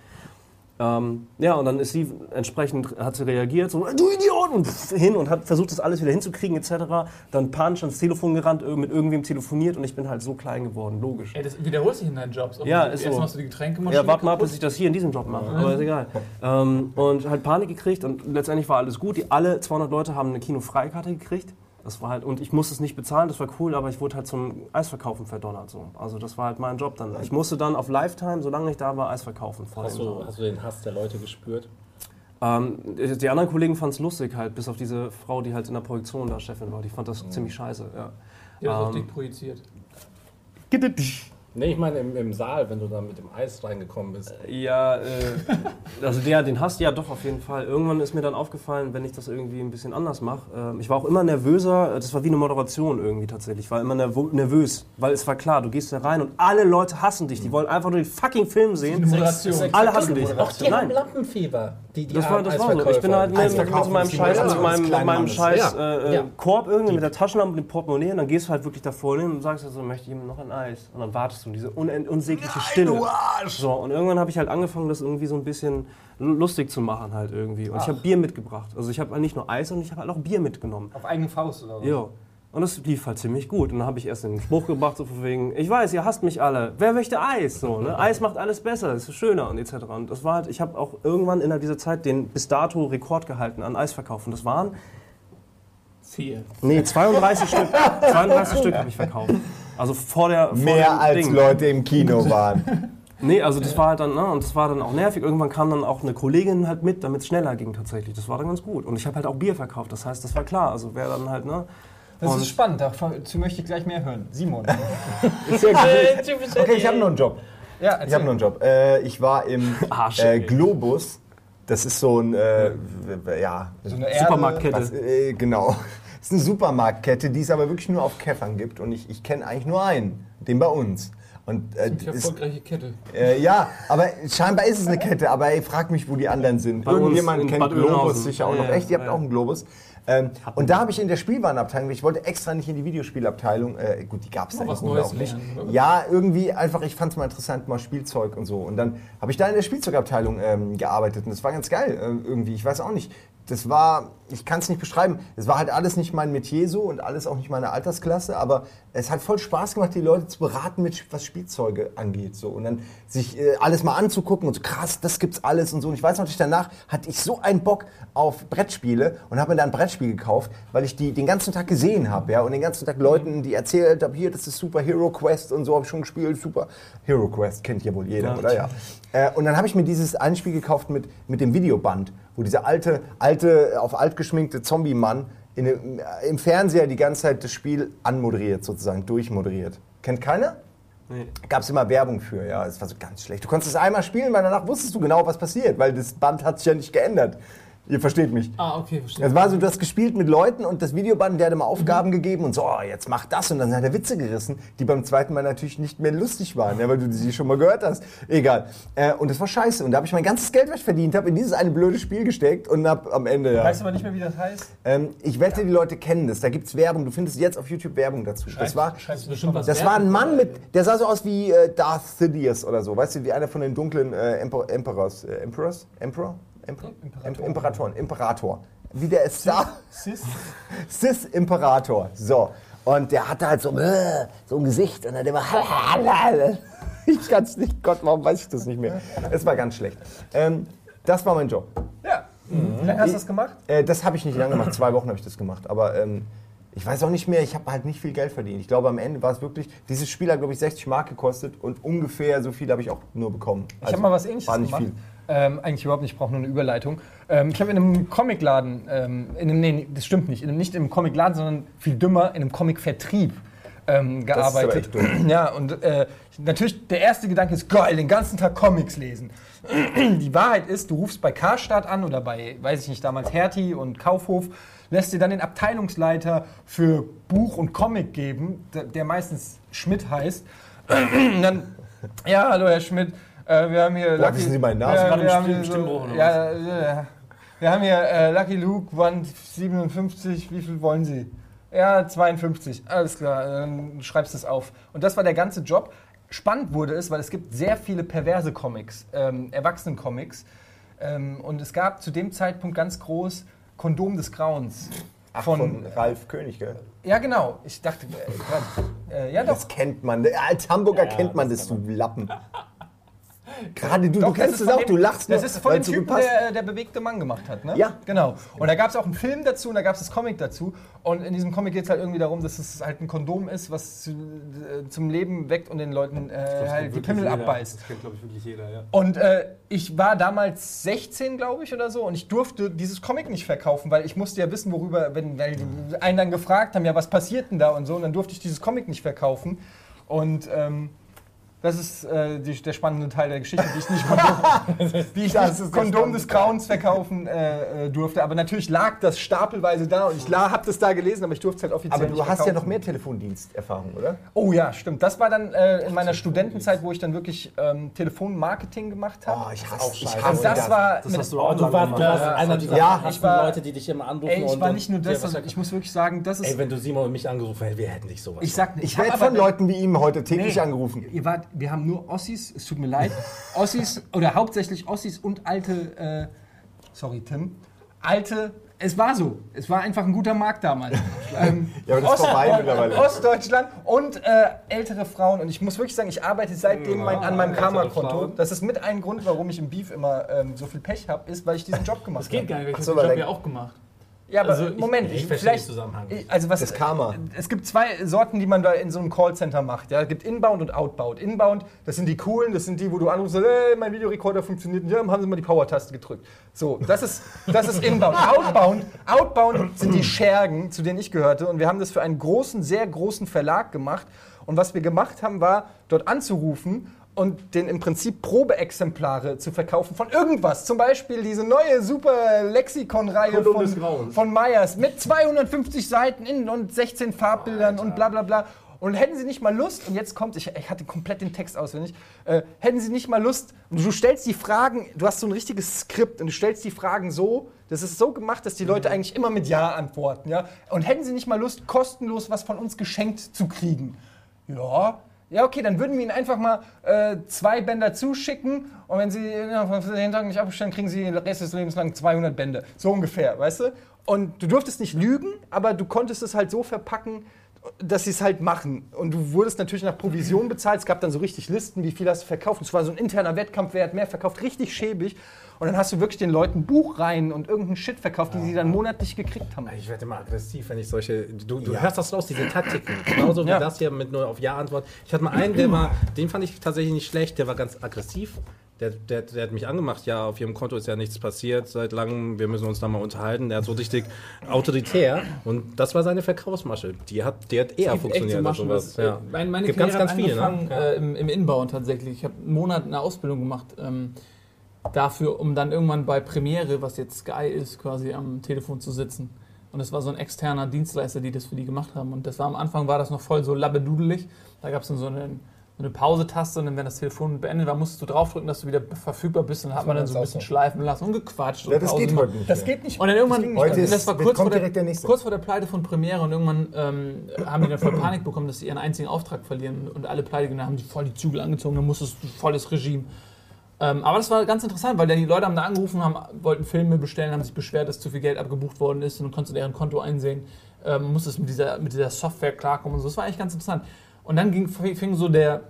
Ähm, ja, und dann ist sie entsprechend, hat sie reagiert, so, du Idiot, und hin und hat versucht, das alles wieder hinzukriegen, etc. Dann panisch ans Telefon gerannt, mit irgendwem telefoniert und ich bin halt so klein geworden, logisch. Ey, das wiederholt sich in deinen Jobs. Ja, ist Erst so. machst du die Getränkemaschine Ja, warte mal ab, bis ich das hier in diesem Job mache, aber ist egal. Ähm, und halt Panik gekriegt und letztendlich war alles gut. Die, alle 200 Leute haben eine Kinofreikarte gekriegt. Das war halt, und ich musste es nicht bezahlen, das war cool, aber ich wurde halt zum Eisverkaufen verdonnert. So. Also das war halt mein Job dann. Ich musste dann auf Lifetime, solange ich da war, Eis verkaufen. Vor Hast du, hast du den Hass der Leute gespürt? Ähm, die anderen Kollegen fanden es lustig halt, bis auf diese Frau, die halt in der Projektion da Chefin war. Die fand das ziemlich scheiße, ja. Ja, das auf Ähm, dich projiziert. Nee, ich meine im, im Saal, wenn du da mit dem Eis reingekommen bist. Ja, äh, also der, den hast du ja doch auf jeden Fall. Irgendwann ist mir dann aufgefallen, wenn ich das irgendwie ein bisschen anders mache. Ähm, ich war auch immer nervöser, das war wie eine Moderation irgendwie tatsächlich. Ich war immer nervo nervös, weil es war klar, du gehst da rein und alle Leute hassen dich. Die wollen einfach nur den fucking Film sehen. Eine Moderation. Alle hassen dich. Auch die haben Nein. Lampenfieber. Die, die Das war, das war so. Ich bin halt mit, mit, mit so meinem Scheiß, mit meinem, mit meinem Scheiß äh, äh, Ja. Korb irgendwie mit der Taschenlampe und dem Portemonnaie und dann gehst du halt wirklich davor hin und sagst halt so, möchte jemand noch ein Eis? Und dann wartest du, diese unsägliche Stille. So, und irgendwann habe ich halt angefangen, das irgendwie so ein bisschen lustig zu machen halt irgendwie. Und ich habe Bier mitgebracht. Also ich habe halt nicht nur Eis, sondern ich habe halt auch Bier mitgenommen. Auf eigene Faust oder was? Ja. Und das lief halt ziemlich gut. Und dann habe ich erst den Spruch gebracht, so von wegen, ich weiß, ihr hasst mich alle. Wer möchte Eis? So, ne? Eis macht alles besser, es ist schöner und etc. Und das war halt, ich habe auch irgendwann innerhalb dieser Zeit den bis dato Rekord gehalten an Eisverkauf. Und das waren, Vier. nee, 32 Stück. 32 Stück habe ich verkauft. Also vor der vor Mehr als Ding. Leute im Kino waren. Nee, also das war halt dann, ne, und das war dann auch nervig. Irgendwann kam dann auch eine Kollegin halt mit, damit es schneller ging tatsächlich. Das war dann ganz gut. Und ich habe halt auch Bier verkauft. Das heißt, das war klar. Also wer dann halt, ne? Das Und- ist spannend, dazu möchte ich gleich mehr hören. Simon. Gut. Okay, ich habe noch einen Job. ja, Ich habe noch einen Job. Äh, ich war im Arsch, äh. Globus. Das ist so ein, äh, ja, so eine Supermarktkette. was, äh, genau. ist eine Supermarktkette, die es aber wirklich nur auf Käffern gibt. Und ich, ich kenne eigentlich nur einen, den bei uns. Und, äh, Die ist, erfolgreiche Kette. äh, ja, aber scheinbar ist es eine Kette, aber ey, frag mich, wo die anderen sind. Bei Irgendjemand kennt Bad Globus sicher auch Ja, noch. Echt, ihr habt ja. auch einen Globus. Ähm, und da habe ich in der Spielwarenabteilung, ich wollte extra nicht in die Videospielabteilung, äh, gut, die gab es da was Neues auch nicht. lernen? Ja, irgendwie einfach, ich fand es mal interessant, mal Spielzeug und so. Und dann habe ich da in der Spielzeugabteilung ähm, gearbeitet und das war ganz geil äh, irgendwie. Ich weiß auch nicht. Das war, ich kann es nicht beschreiben, es war halt alles nicht mein Metier so und alles auch nicht meine Altersklasse, aber es hat voll Spaß gemacht, die Leute zu beraten, mit, was Spielzeuge angeht. So. Und dann sich äh, alles mal anzugucken und so krass, das gibt's alles und so. Und ich weiß natürlich, danach hatte ich so einen Bock auf Brettspiele und habe mir dann ein Brettspiel gekauft, weil ich die den ganzen Tag gesehen habe, ja, und den ganzen Tag Leuten, die erzählt habe, hier, das ist Super Hero Quest und so habe ich schon gespielt, Super Hero Quest kennt ja wohl jeder, Ja, oder ja? Äh, und dann habe ich mir dieses ein Spiel gekauft mit, mit dem Videoband, wo dieser alte, alte, auf alt geschminkte Zombie-Mann in äh, im Fernseher die ganze Zeit das Spiel anmoderiert, sozusagen, durchmoderiert. Kennt keiner? Nee. Gab es immer Werbung für, ja, es war so ganz schlecht. Du konntest es einmal spielen, weil danach wusstest du genau, was passiert, weil das Band hat sich ja nicht geändert. Ihr versteht mich. Ah, okay, verstehe. Es war so, du hast gespielt mit Leuten und das Videoband, der hat immer Aufgaben gegeben und so, oh, jetzt mach das und dann hat er Witze gerissen, die beim zweiten Mal natürlich nicht mehr lustig waren, ja, weil du sie schon mal gehört hast. Egal. Äh, und das war scheiße. Und da habe ich mein ganzes Geld, was ich verdient habe, in dieses eine blöde Spiel gesteckt und hab am Ende, ja. Weißt du aber nicht mehr, wie das heißt? Ähm, ich wette, die Leute kennen das. Da gibt's Werbung. Du findest jetzt auf YouTube Werbung dazu. Das war, ist bestimmt was das war ein Mann mit, der sah so aus wie äh, Darth Sidious oder so. Weißt du, wie einer von den dunklen äh, Emper Emperors. Äh, Emperors? Emperor? Emperor? Imperator. Im Imperatoren. Imperator. Wie der ist da. Sis? Sis Imperator. So. Und der hatte halt so, äh, so ein Gesicht und dann immer. Ich kann's nicht. Gott, warum weiß ich das nicht mehr? Es war ganz schlecht. Ähm, das war mein Job. Ja. Wie lange hast du das gemacht? Äh, das habe ich nicht lange gemacht. Zwei Wochen habe ich das gemacht. Aber ähm, ich weiß auch nicht mehr. Ich habe halt nicht viel Geld verdient. Ich glaube, am Ende war es wirklich. Dieses Spiel hat, glaube ich, 60 Mark gekostet und ungefähr so viel habe ich auch nur bekommen. Ich habe mal was ähnliches Also, war nicht gemacht. Ähm, eigentlich überhaupt nicht, ich brauche nur eine Überleitung. Ähm, ich habe in einem Comicladen, ähm, in einem, nee, das stimmt nicht, in einem, nicht in einem Comicladen, sondern viel dümmer, in einem Comicvertrieb ähm, ist aber gearbeitet. echt dumm. Ja, und äh, natürlich, der erste Gedanke ist, geil, den ganzen Tag Comics lesen. Die Wahrheit ist, du rufst bei Karstadt an oder bei, weiß ich nicht, damals Hertie und Kaufhof, lässt dir dann den Abteilungsleiter für Buch und Comic geben, der, der meistens Schmidt heißt. Und dann, ja, hallo Herr Schmidt, äh, wir haben hier... Boah, wissen Sie meinen Namen? Ja, Gerade wir haben hier so, ja, ja, wir haben hier äh, Lucky Luke, Band 57, wie viel wollen Sie? Ja, 52, alles klar, dann schreibst du es auf. Und das war der ganze Job. Spannend wurde es, weil es gibt sehr viele perverse Comics, ähm, Erwachsenen-Comics. Ähm, und es gab zu dem Zeitpunkt ganz groß Kondom des Grauens. Ach, von, Ralf König, gell? Ja, genau. Ich dachte, äh, grad, äh, ja doch. Das kennt man. Als Hamburger kennt man das, du Lappen. Gerade du, Doch, du kennst es auch, von du dem- lachst Das nur, ist von weil dem Typen, der, der bewegte Mann gemacht hat, ne? Ja. Genau. Und da gab es auch einen Film dazu und da gab es das Comic dazu. Und in diesem Comic geht es halt irgendwie darum, dass es halt ein Kondom ist, was zu, äh, zum Leben weckt und den Leuten äh, halt die Pimmel abbeißt. Das kennt, glaube ich, wirklich jeder, ja. Und äh, ich war damals 16, glaube ich, oder so, und ich durfte dieses Comic nicht verkaufen, weil ich musste ja wissen, worüber, wenn weil die einen dann gefragt haben, ja, was passiert denn da und so, und dann durfte ich dieses Comic nicht verkaufen. Und ähm, das ist äh, die, der spannende Teil der Geschichte, wie ich nicht Kondom, wie ich Das Kondom des Grauens verkaufen äh, äh, durfte. Aber natürlich lag das stapelweise da und ich habe das da gelesen, aber ich durfte es halt offiziell Aber nicht du hast ja verkaufen. noch mehr Telefondiensterfahrung, oder? Oh ja, stimmt. Das war dann äh, in meiner Studentenzeit, wo ich dann wirklich ähm, Telefonmarketing gemacht habe. Oh, ich hasse, auch ich scheiße. hasse und das war Das mit- hast du auch Und du warst, du warst einer dieser Ja, ich war- Leute, die dich immer anrufen. Ey, ich und war nicht nur das, was sondern ich muss wirklich sagen, das ist. Ey, wenn du Simon und mich angerufen hättest, wir hätten nicht sowas. ich sag nicht, Ich werde von Leuten wie ihm heute täglich angerufen. Ihr wart, wir haben nur Ossis, es tut mir leid. Ossis oder hauptsächlich Ossis und alte. Äh, sorry, Tim. Alte. Es war so. Es war einfach ein guter Markt damals. ähm, Ja, aber das ist vorbei mittlerweile. Ostdeutschland und äh, ältere Frauen. Und ich muss wirklich sagen, ich arbeite seitdem mein, an meinem Karma-Konto. Das ist mit ein Grund, warum ich im Beef immer ähm, so viel Pech habe, ist, weil ich diesen Job gemacht Das geht habe. gar nicht, ich so, habe den weil Job ja auch gemacht. Ja, aber Also Moment, ich ich, verstehe vielleicht. den Zusammenhang. Also was, Das Karma. Es gibt zwei Sorten, die man da in so einem Callcenter macht. Ja, es gibt Inbound und Outbound. Inbound, das sind die coolen, das sind die, wo du anrufst, hey, mein Videorekorder funktioniert nicht, ja, haben sie mal die Power-Taste gedrückt. So, das ist, das ist Inbound. Outbound, Outbound sind die Schergen, zu denen ich gehörte. Und wir haben das für einen großen, sehr großen Verlag gemacht. Und was wir gemacht haben, war, dort anzurufen und den im Prinzip Probeexemplare zu verkaufen von irgendwas. Zum Beispiel diese neue super Lexikon-Reihe von, von Meyers mit 250 Seiten in und 16 Farbbildern und bla bla bla. Und hätten Sie nicht mal Lust, und jetzt kommt, ich, ich hatte komplett den Text auswendig, äh, hätten Sie nicht mal Lust, und du stellst die Fragen, du hast so ein richtiges Skript und du stellst die Fragen so, das ist so gemacht, dass die Leute eigentlich immer mit Ja antworten, ja. Und hätten Sie nicht mal Lust, kostenlos was von uns geschenkt zu kriegen? Ja. Ja, okay, dann würden wir Ihnen einfach mal äh, zwei Bänder zuschicken und wenn Sie 14 Tagen nicht abbestellen, kriegen Sie den Rest des Lebens lang 200 Bände. So ungefähr, weißt du? Und du durftest nicht lügen, aber du konntest es halt so verpacken, dass sie es halt machen. Und du wurdest natürlich nach Provision bezahlt. Es gab dann so richtig Listen, wie viel hast du verkauft. Und es war so ein interner Wettkampf, wer hat mehr verkauft, richtig schäbig. Und dann hast du wirklich den Leuten Buchreihen und irgendeinen Shit verkauft, die sie dann monatlich gekriegt haben. Ich werde immer aggressiv, wenn ich solche. Du, du hörst das raus, diese Taktiken. Genauso wie Ja. das hier mit nur auf Ja-Antwort. Ich hatte mal einen, der war, den fand ich tatsächlich nicht schlecht, der war ganz aggressiv. Der, der, der hat mich angemacht, ja, auf ihrem Konto ist ja nichts passiert seit langem, wir müssen uns da mal unterhalten. Der hat so richtig autoritär und das war seine Verkaufsmasche. Die hat, die hat eher funktioniert als sowas. das, äh, Ja. Meine, meine Gibt Karriere ganz, hat ganz viele, angefangen, ne? äh, im, im Inbauen tatsächlich. Ich habe einen Monat eine Ausbildung gemacht ähm, dafür, um dann irgendwann bei Premiere, was jetzt Sky ist, quasi am Telefon zu sitzen. Und das war so ein externer Dienstleister, die das für die gemacht haben. Und das war am Anfang war das noch voll so labbedudelig. Da gab es dann so eine, so eine Pause-Taste und dann, wenn das Telefon beendet war, musstest du draufdrücken, dass du wieder verfügbar bist. Und dann hat man dann so ein bisschen schleifen lassen und gequatscht. Ja, und das Pause geht heute nicht. Das mehr. geht nicht. Und dann irgendwann, Das Heute ist- das war kurz vor, der, direkt der kurz vor der Pleite von Premiere und irgendwann ähm, haben die dann voll Panik bekommen, dass sie ihren einzigen Auftrag verlieren und alle pleite gehen. Dann haben die voll die Zügel angezogen, dann musstest du volles Regime. Ähm, aber das war ganz interessant, weil dann die Leute haben da angerufen, haben, wollten Filme bestellen, haben sich beschwert, dass zu viel Geld abgebucht worden ist und konntest deren Konto einsehen, ähm, musstest mit dieser, mit dieser Software klarkommen und so. Das war eigentlich ganz interessant. Und dann ging, fing so der,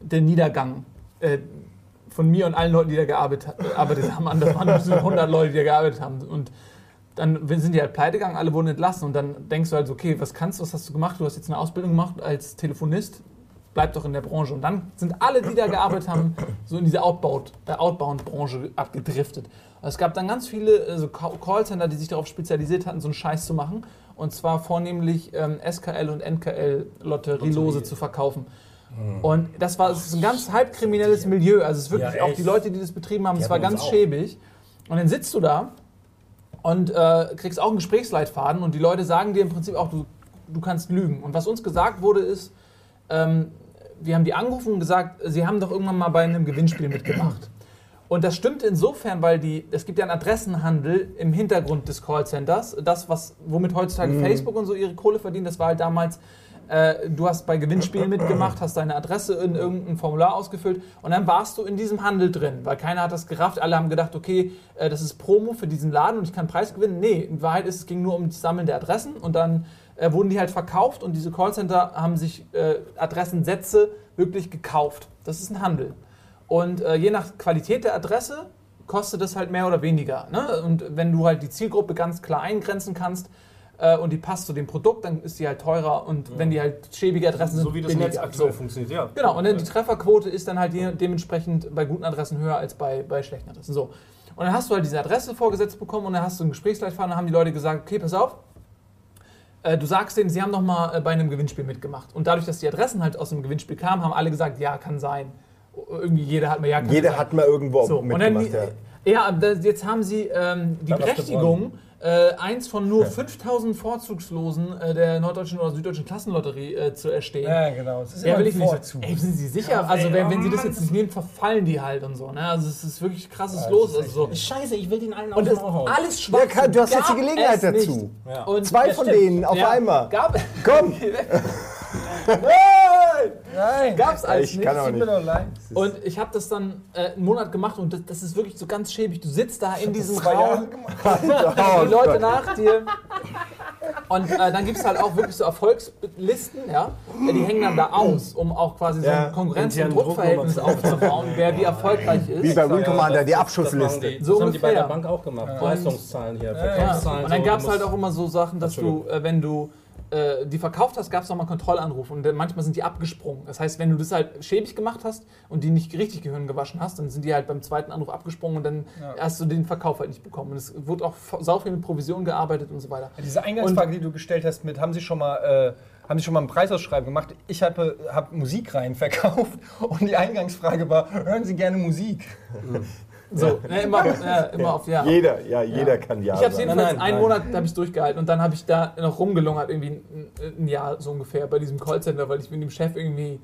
der Niedergang äh, von mir und allen Leuten, die da gearbeitet, haben, an. Das waren so 100 Leute, die da gearbeitet haben. Und dann sind die halt pleite gegangen, alle wurden entlassen und dann denkst du halt so, okay, was kannst du, was hast du gemacht? Du hast jetzt eine Ausbildung gemacht als Telefonist, bleib doch in der Branche. Und dann sind alle, die da gearbeitet haben, so in diese Outbound, äh, Outbound-Branche abgedriftet. Also es gab dann ganz viele so Ca- Callcenter, die sich darauf spezialisiert hatten, so einen Scheiß zu machen. Und zwar vornehmlich ähm, SKL und NKL Lotterielose zu verkaufen. Und das war ist ein ganz halbkriminelles Milieu. Also es ist wirklich Ja, auch die Leute, die das betrieben haben, es war ganz auch. schäbig. Und dann sitzt du da und äh, kriegst auch einen Gesprächsleitfaden und die Leute sagen dir im Prinzip auch, du, du kannst lügen. Und was uns gesagt wurde ist, ähm, wir haben die angerufen und gesagt, sie haben doch irgendwann mal bei einem Gewinnspiel mitgemacht. Und das stimmt insofern, weil die, es gibt ja einen Adressenhandel im Hintergrund des Callcenters. Das, was, womit heutzutage Facebook und so ihre Kohle verdienen, das war halt damals, äh, du hast bei Gewinnspielen mitgemacht, hast deine Adresse in irgendein Formular ausgefüllt und dann warst du in diesem Handel drin, weil keiner hat das gerafft. Alle haben gedacht, okay, äh, das ist Promo für diesen Laden und ich kann Preis gewinnen. Nee, in Wahrheit ist, es ging nur um das Sammeln der Adressen und dann äh, wurden die halt verkauft und diese Callcenter haben sich äh, Adressensätze wirklich gekauft. Das ist ein Handel. Und äh, je nach Qualität der Adresse kostet es halt mehr oder weniger. Ne? Und wenn du halt die Zielgruppe ganz klar eingrenzen kannst äh, und die passt zu dem Produkt, dann ist die halt teurer. Und wenn die halt schäbige Adressen sind, So wie das. Netz aktuell So. funktioniert, ja. Genau, und dann die Trefferquote ist dann halt dementsprechend bei guten Adressen höher als bei, bei schlechten Adressen. So. Und dann hast du halt diese Adresse vorgesetzt bekommen und dann hast du einen Gesprächsleitfaden, dann haben die Leute gesagt, okay, pass auf, äh, du sagst denen, sie haben doch mal äh, bei einem Gewinnspiel mitgemacht. Und dadurch, dass die Adressen halt aus dem Gewinnspiel kamen, haben alle gesagt, ja, kann sein. Irgendwie jeder hat mal ja, kann Jeder sein. hat mal irgendwo So, und dann, mitgemacht. ja. ja, das, jetzt haben sie ähm, die Berechtigung, äh, eins von nur 5000 Vorzugslosen äh, der norddeutschen oder süddeutschen Klassenlotterie äh, zu erstehen. Ja, genau. Es ist Ja, immer will ein ich nicht. Vorzug. Ey, sind Sie sicher? also, wenn, wenn Sie das jetzt nicht nehmen, verfallen die halt und so. Ne? Also, es ist wirklich krasses Los. Also, so. Scheiße, ich will den allen Und auf das den alles schwarz. Ja, du hast jetzt die Gelegenheit dazu. Ja. Zwei ja, von stimmt. denen auf Ja, einmal. Gab, Komm! Nein, gab's alles Ich nicht. kann auch nicht. Und ich habe das dann äh, einen Monat gemacht und das, das ist wirklich so ganz schäbig. Du sitzt da in diesem Raum. Oh die Leute nach dir. Und äh, dann gibt es halt auch wirklich so Erfolgslisten, ja. Äh, Die hängen dann da aus, um auch quasi so ein Konkurrenz- und Druckverhältnis aufzubauen, wer wie erfolgreich ist. Wie bei Wing Commander, die Abschussliste. So das haben die bei ungefähr. der Bank auch gemacht. Leistungszahlen hier, Verkaufszahlen. und dann gab es halt auch immer so Sachen, dass du, äh, wenn du äh, die verkauft hast, gab es nochmal Kontrollanrufe und dann manchmal sind die abgesprungen. Das heißt, wenn du das halt schäbig gemacht hast und die nicht richtig Gehirn gewaschen hast, dann sind die halt beim zweiten Anruf abgesprungen und dann hast du den Verkauf halt nicht bekommen. Und es wurde auch sau viel mit Provision gearbeitet und so weiter. Diese Eingangsfrage, die du gestellt hast, mit haben Sie schon mal, äh, haben Sie schon mal ein Preisausschreiben gemacht? Ich habe hab Musik rein verkauft und die Eingangsfrage war, hören Sie gerne Musik? So, ne, immer, ja, immer auf Ja. Jeder, ja, jeder kann ja Ich habe es jedenfalls Nein, einen nein. Monat habe ich durchgehalten und dann habe ich da noch rumgelungert, irgendwie ein, ein Jahr so ungefähr bei diesem Callcenter, weil ich mit dem Chef irgendwie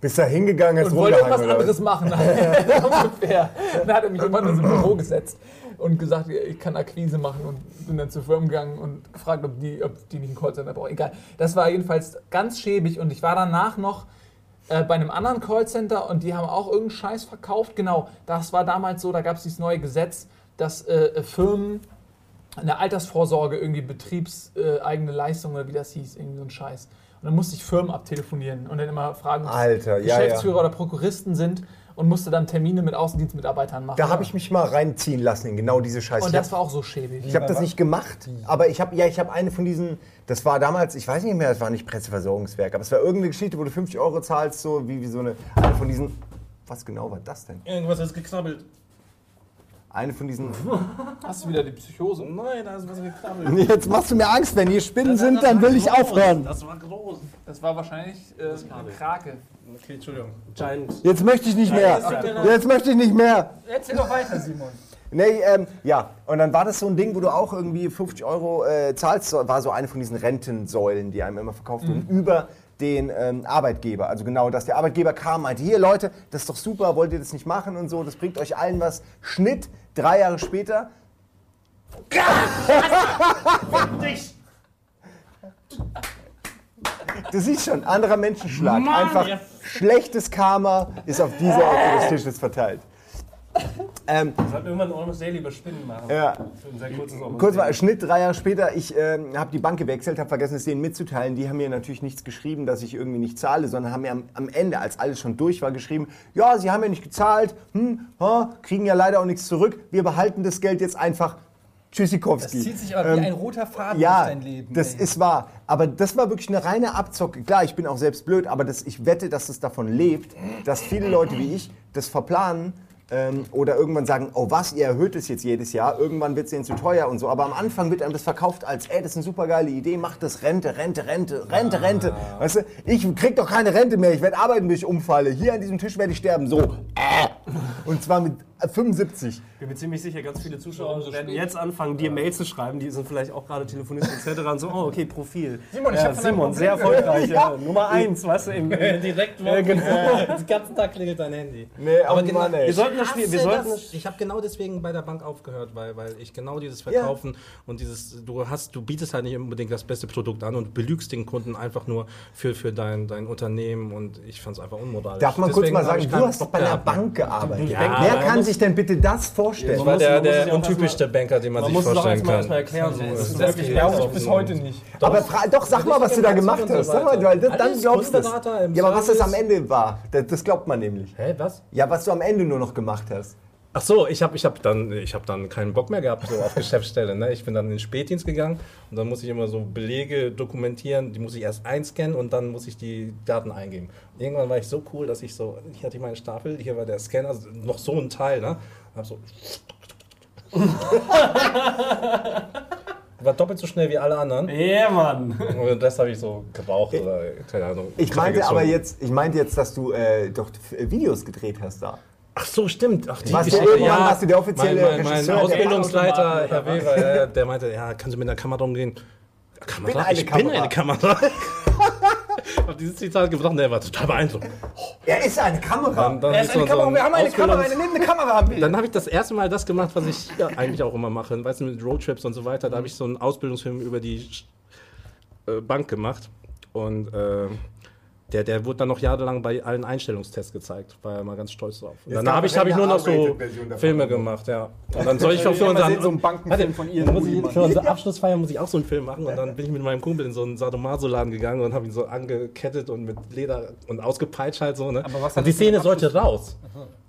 Bist da hingegangen, hast und wollte irgendwas oder anderes machen. ungefähr. Dann hat er mich irgendwann in so ein Büro gesetzt und gesagt, ich kann Akquise machen und bin dann zu Firmen gegangen und gefragt, ob die, ob die nicht ein Callcenter brauchen. Egal. Das war jedenfalls ganz schäbig und ich war danach noch äh, bei einem anderen Callcenter und die haben auch irgendeinen Scheiß verkauft. Genau, das war damals so, da gab es dieses neue Gesetz, dass äh, Firmen eine Altersvorsorge, irgendwie betriebseigene äh, Leistung oder wie das hieß, irgendwie so ein Scheiß. Und dann musste ich Firmen abtelefonieren und dann immer fragen, ob Alter, ja, Geschäftsführer oder Prokuristen sind und musste dann Termine mit Außendienstmitarbeitern machen. Da habe ich mich mal reinziehen lassen in genau diese Scheiße. und das war auch so schäbig. Ich habe das nicht gemacht, aber ich habe ja, ich habe eine von diesen, das war damals, ich weiß nicht mehr, das war nicht Presseversorgungswerk, aber es war irgendeine Geschichte, wo du 50 Euro zahlst, so wie, wie so eine, eine von diesen, was genau war das denn? Irgendwas ist geknabbelt. Eine von diesen, Hast du wieder die Psychose? Nein, da ist was geknabbelt. jetzt machst du mir Angst, wenn hier Spinnen sind, dann will ich aufhören. Das war groß. Das war wahrscheinlich äh, eine Krake. Okay, Entschuldigung. Giant. Jetzt möchte ich nicht mehr, jetzt möchte ich nicht mehr. Erzähl doch weiter, Simon. Nee, ähm, ja, und dann war das so ein Ding, wo du auch irgendwie 50 Euro äh, zahlst, war so eine von diesen Rentensäulen, die einem immer verkauft wurden, über den ähm, Arbeitgeber. Also genau, dass der Arbeitgeber kam, meinte, hier Leute, das ist doch super, wollt ihr das nicht machen und so, das bringt euch allen was. Schnitt, drei Jahre später. Du siehst schon, anderer Menschenschlag. Einfach schlechtes Karma ist auf dieser Ecke des Tisches verteilt. Ähm, sollten irgendwann Almost Daily über Spinnen machen. ja. Für ein sehr kurzes Almost Kurz mal. Schnitt, drei Jahre später, ich ähm, habe die Bank gewechselt, habe vergessen, es denen mitzuteilen. Die haben mir natürlich nichts geschrieben, dass ich irgendwie nicht zahle, sondern haben mir am, am Ende, als alles schon durch war, geschrieben, ja, sie haben ja nicht gezahlt, hm, ha, kriegen ja leider auch nichts zurück, wir behalten das Geld jetzt einfach. Das Tschüssikowski. zieht sich aber wie Ähm, ein roter Faden ja, durch dein Leben. das ey. ist wahr. Aber das war wirklich eine reine Abzocke. Klar, ich bin auch selbst blöd, aber das, ich wette, dass es davon lebt, dass viele Leute wie ich das verplanen ähm, oder irgendwann sagen, oh was, ihr erhöht es jetzt jedes Jahr, irgendwann wird es ihnen zu teuer und so. Aber am Anfang wird einem das verkauft als, ey, das ist eine super geile Idee, macht das Rente, Rente, Rente, Rente, Rente. Weißt du, ich krieg doch keine Rente mehr, ich werde arbeiten, bis ich umfalle. Hier an diesem Tisch werde ich sterben, so. Äh. Und zwar mit 75. Ich bin mir ziemlich sicher, ganz viele Zuschauer werden jetzt anfangen, dir Mails zu schreiben. Die sind vielleicht auch gerade Telefonisten etc. Und so, oh, okay, Profil. Simon, ich ja, deinem Simon, sehr erfolgreich. Ja. Nummer eins, weißt du, im, Direkt Ja, genau. Den ganzen Tag klingelt dein Handy. Nee, aber genau- Mann, ey. Wir sollten das Spiel, wir sollten das. das, Ich habe genau deswegen bei der Bank aufgehört, weil, weil ich genau dieses Verkaufen und dieses, du hast, du bietest halt nicht unbedingt das beste Produkt an und belügst den Kunden einfach nur für, für dein, dein Unternehmen und ich fand es einfach unmoralisch. Darf man kurz Deswegen mal hab sagen, du hast Bock bei einer gehabt. Bank gearbeitet. Ja, Wer kann muss- sich denn bitte das vorstellen? Ich war muss- der, muss der untypischste Banker, den man, man sich muss es auch vorstellen erstmal, kann. erstmal erklären. So. Das Das ist wirklich Glaube ich bis heute nicht. Aber fra- doch, sag mal, was du da gemacht hast. Sag mal, weil das, dann glaubst du es. Ja, aber was das am. Ende war, das, das glaubt man nämlich. Hä, was? Ja, was du am Ende nur noch gemacht hast. Ach so, ich habe ich hab dann, ich hab dann keinen Bock mehr gehabt so auf Geschäftsstelle. Ne? Ich bin dann in den Spätdienst gegangen und dann muss ich immer so Belege dokumentieren. Die muss ich erst einscannen und dann muss ich die Daten eingeben. Irgendwann war ich so cool, dass ich so, hier hatte ich meine Stapel, hier war der Scanner, also noch so ein Teil. Ne? Und hab so war doppelt so schnell wie alle anderen. Ja, Mann. Und das habe ich so gebraucht oder keine Ahnung. Ich meinte aber jetzt, ich meinte jetzt, dass du äh, doch Videos gedreht hast da. Ach so, stimmt. Ach, die Warst du Geschichte, irgendwann- warst du der offizielle mein, mein, mein der Ausbildungsleiter, Herr? Weber, ja, der meinte, ja, kannst du mit einer Kamera umgehen? Kamera? Bin eine ich bin Kamera. eine Kamera. Ich hab dieses Zitat gebracht und der war total beeindruckt. Er ist eine Kamera. Dann, dann Er ist eine so- so Kamera, ein wir haben eine Kamera, eine lebende Kamera haben wir. Dann habe ich das erste Mal das gemacht, was ich ja, eigentlich auch immer mache. Weißt du, mit Roadtrips und so weiter. Da habe ich so einen Ausbildungsfilm über die äh, Bank gemacht. Und äh, der, der wurde dann noch jahrelang bei allen Einstellungstests gezeigt. War er mal ganz stolz drauf. Und dann habe ich, hab ich nur noch so. Filme gemacht, ja. Und dann soll ich auch für so unseren... einen Bankenfilm von ihr. Muss ich, für unsere Abschlussfeier muss ich auch so einen Film machen und dann bin ich mit meinem Kumpel in so einen Sadomaso-Laden gegangen und habe ihn so angekettet und mit Leder und ausgepeitscht halt so. Ne? Aber was und die Szene sollte raus.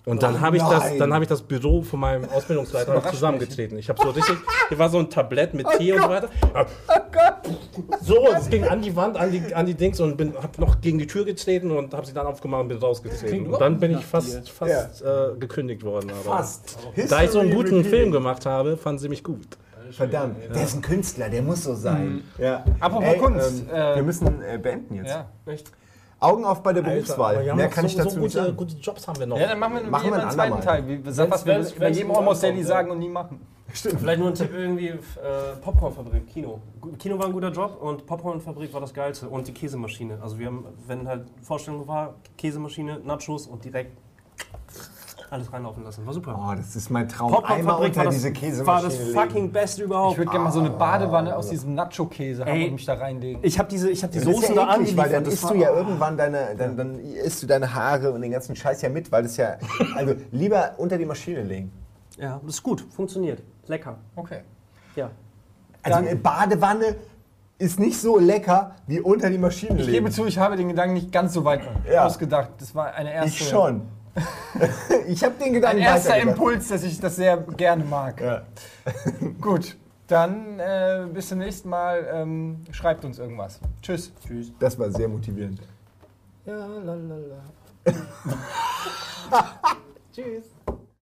Und dann habe ich, das- dann hab ich das Büro von meinem Ausbildungsleiter noch zusammengetreten. Ich habe so richtig, hier war so ein Tablett mit Tee und so weiter. So, es ging an die Wand, an die, an die Dings und bin, hab noch gegen die Tür getreten und habe sie dann aufgemacht und bin rausgetreten. Und dann bin ich fast, fast äh, gekündigt worden. Aber Fast. Da ich so einen guten repeating. Film gemacht habe, fanden sie mich gut. Verdammt, der ist ein Künstler, der muss so sein. Ja. Apropos Kunst, Ähm, äh, wir müssen äh, beenden jetzt. Ja. Augen auf bei der Berufswahl. haben Mehr kann so, ich dazu so nicht gute, sagen. gute Jobs haben wir noch. ja, dann machen wir, Machen wir einen ein zweiten andermal. Teil. Wie, sag, was wir bei jedem Almost Daily ankommt, sagen und nie machen. Vielleicht nur ein Tipp irgendwie, äh, Popcornfabrik, Kino. Kino war ein guter Job und Popcornfabrik war das Geilste. Und die Käsemaschine. Also wir haben, wenn halt Vorstellung war, Käsemaschine, Nachos und direkt alles reinlaufen lassen. War super. Oh, das ist mein Traum. Einmal unter war das, diese war Käsemaschine das legen. fucking Beste überhaupt. Ich würde gerne mal so eine Badewanne aus diesem Nacho-Käse haben und mich da reinlegen. Ich habe diese, ich hab die Das ist Soßen ja da eklig, weil dann das isst war- du ja irgendwann deine, dann, dann isst du deine Haare und den ganzen Scheiß ja mit, weil das ja, also lieber unter die Maschine legen. Ja, das ist gut, funktioniert. Lecker. Okay. Ja. Also eine Badewanne ist nicht so lecker wie unter die Maschine Ich legen. gebe zu, ich habe den Gedanken nicht ganz so weit Ja. ausgedacht. Das war eine erste, ich schon. ich habe den ein Gedanken erster weitergedacht. Impuls, dass ich das sehr gerne mag. Ja. Gut, dann äh, bis zum nächsten Mal. Ähm, schreibt uns irgendwas. Tschüss. Tschüss. Das war sehr motivierend. Ja, lalala. Tschüss.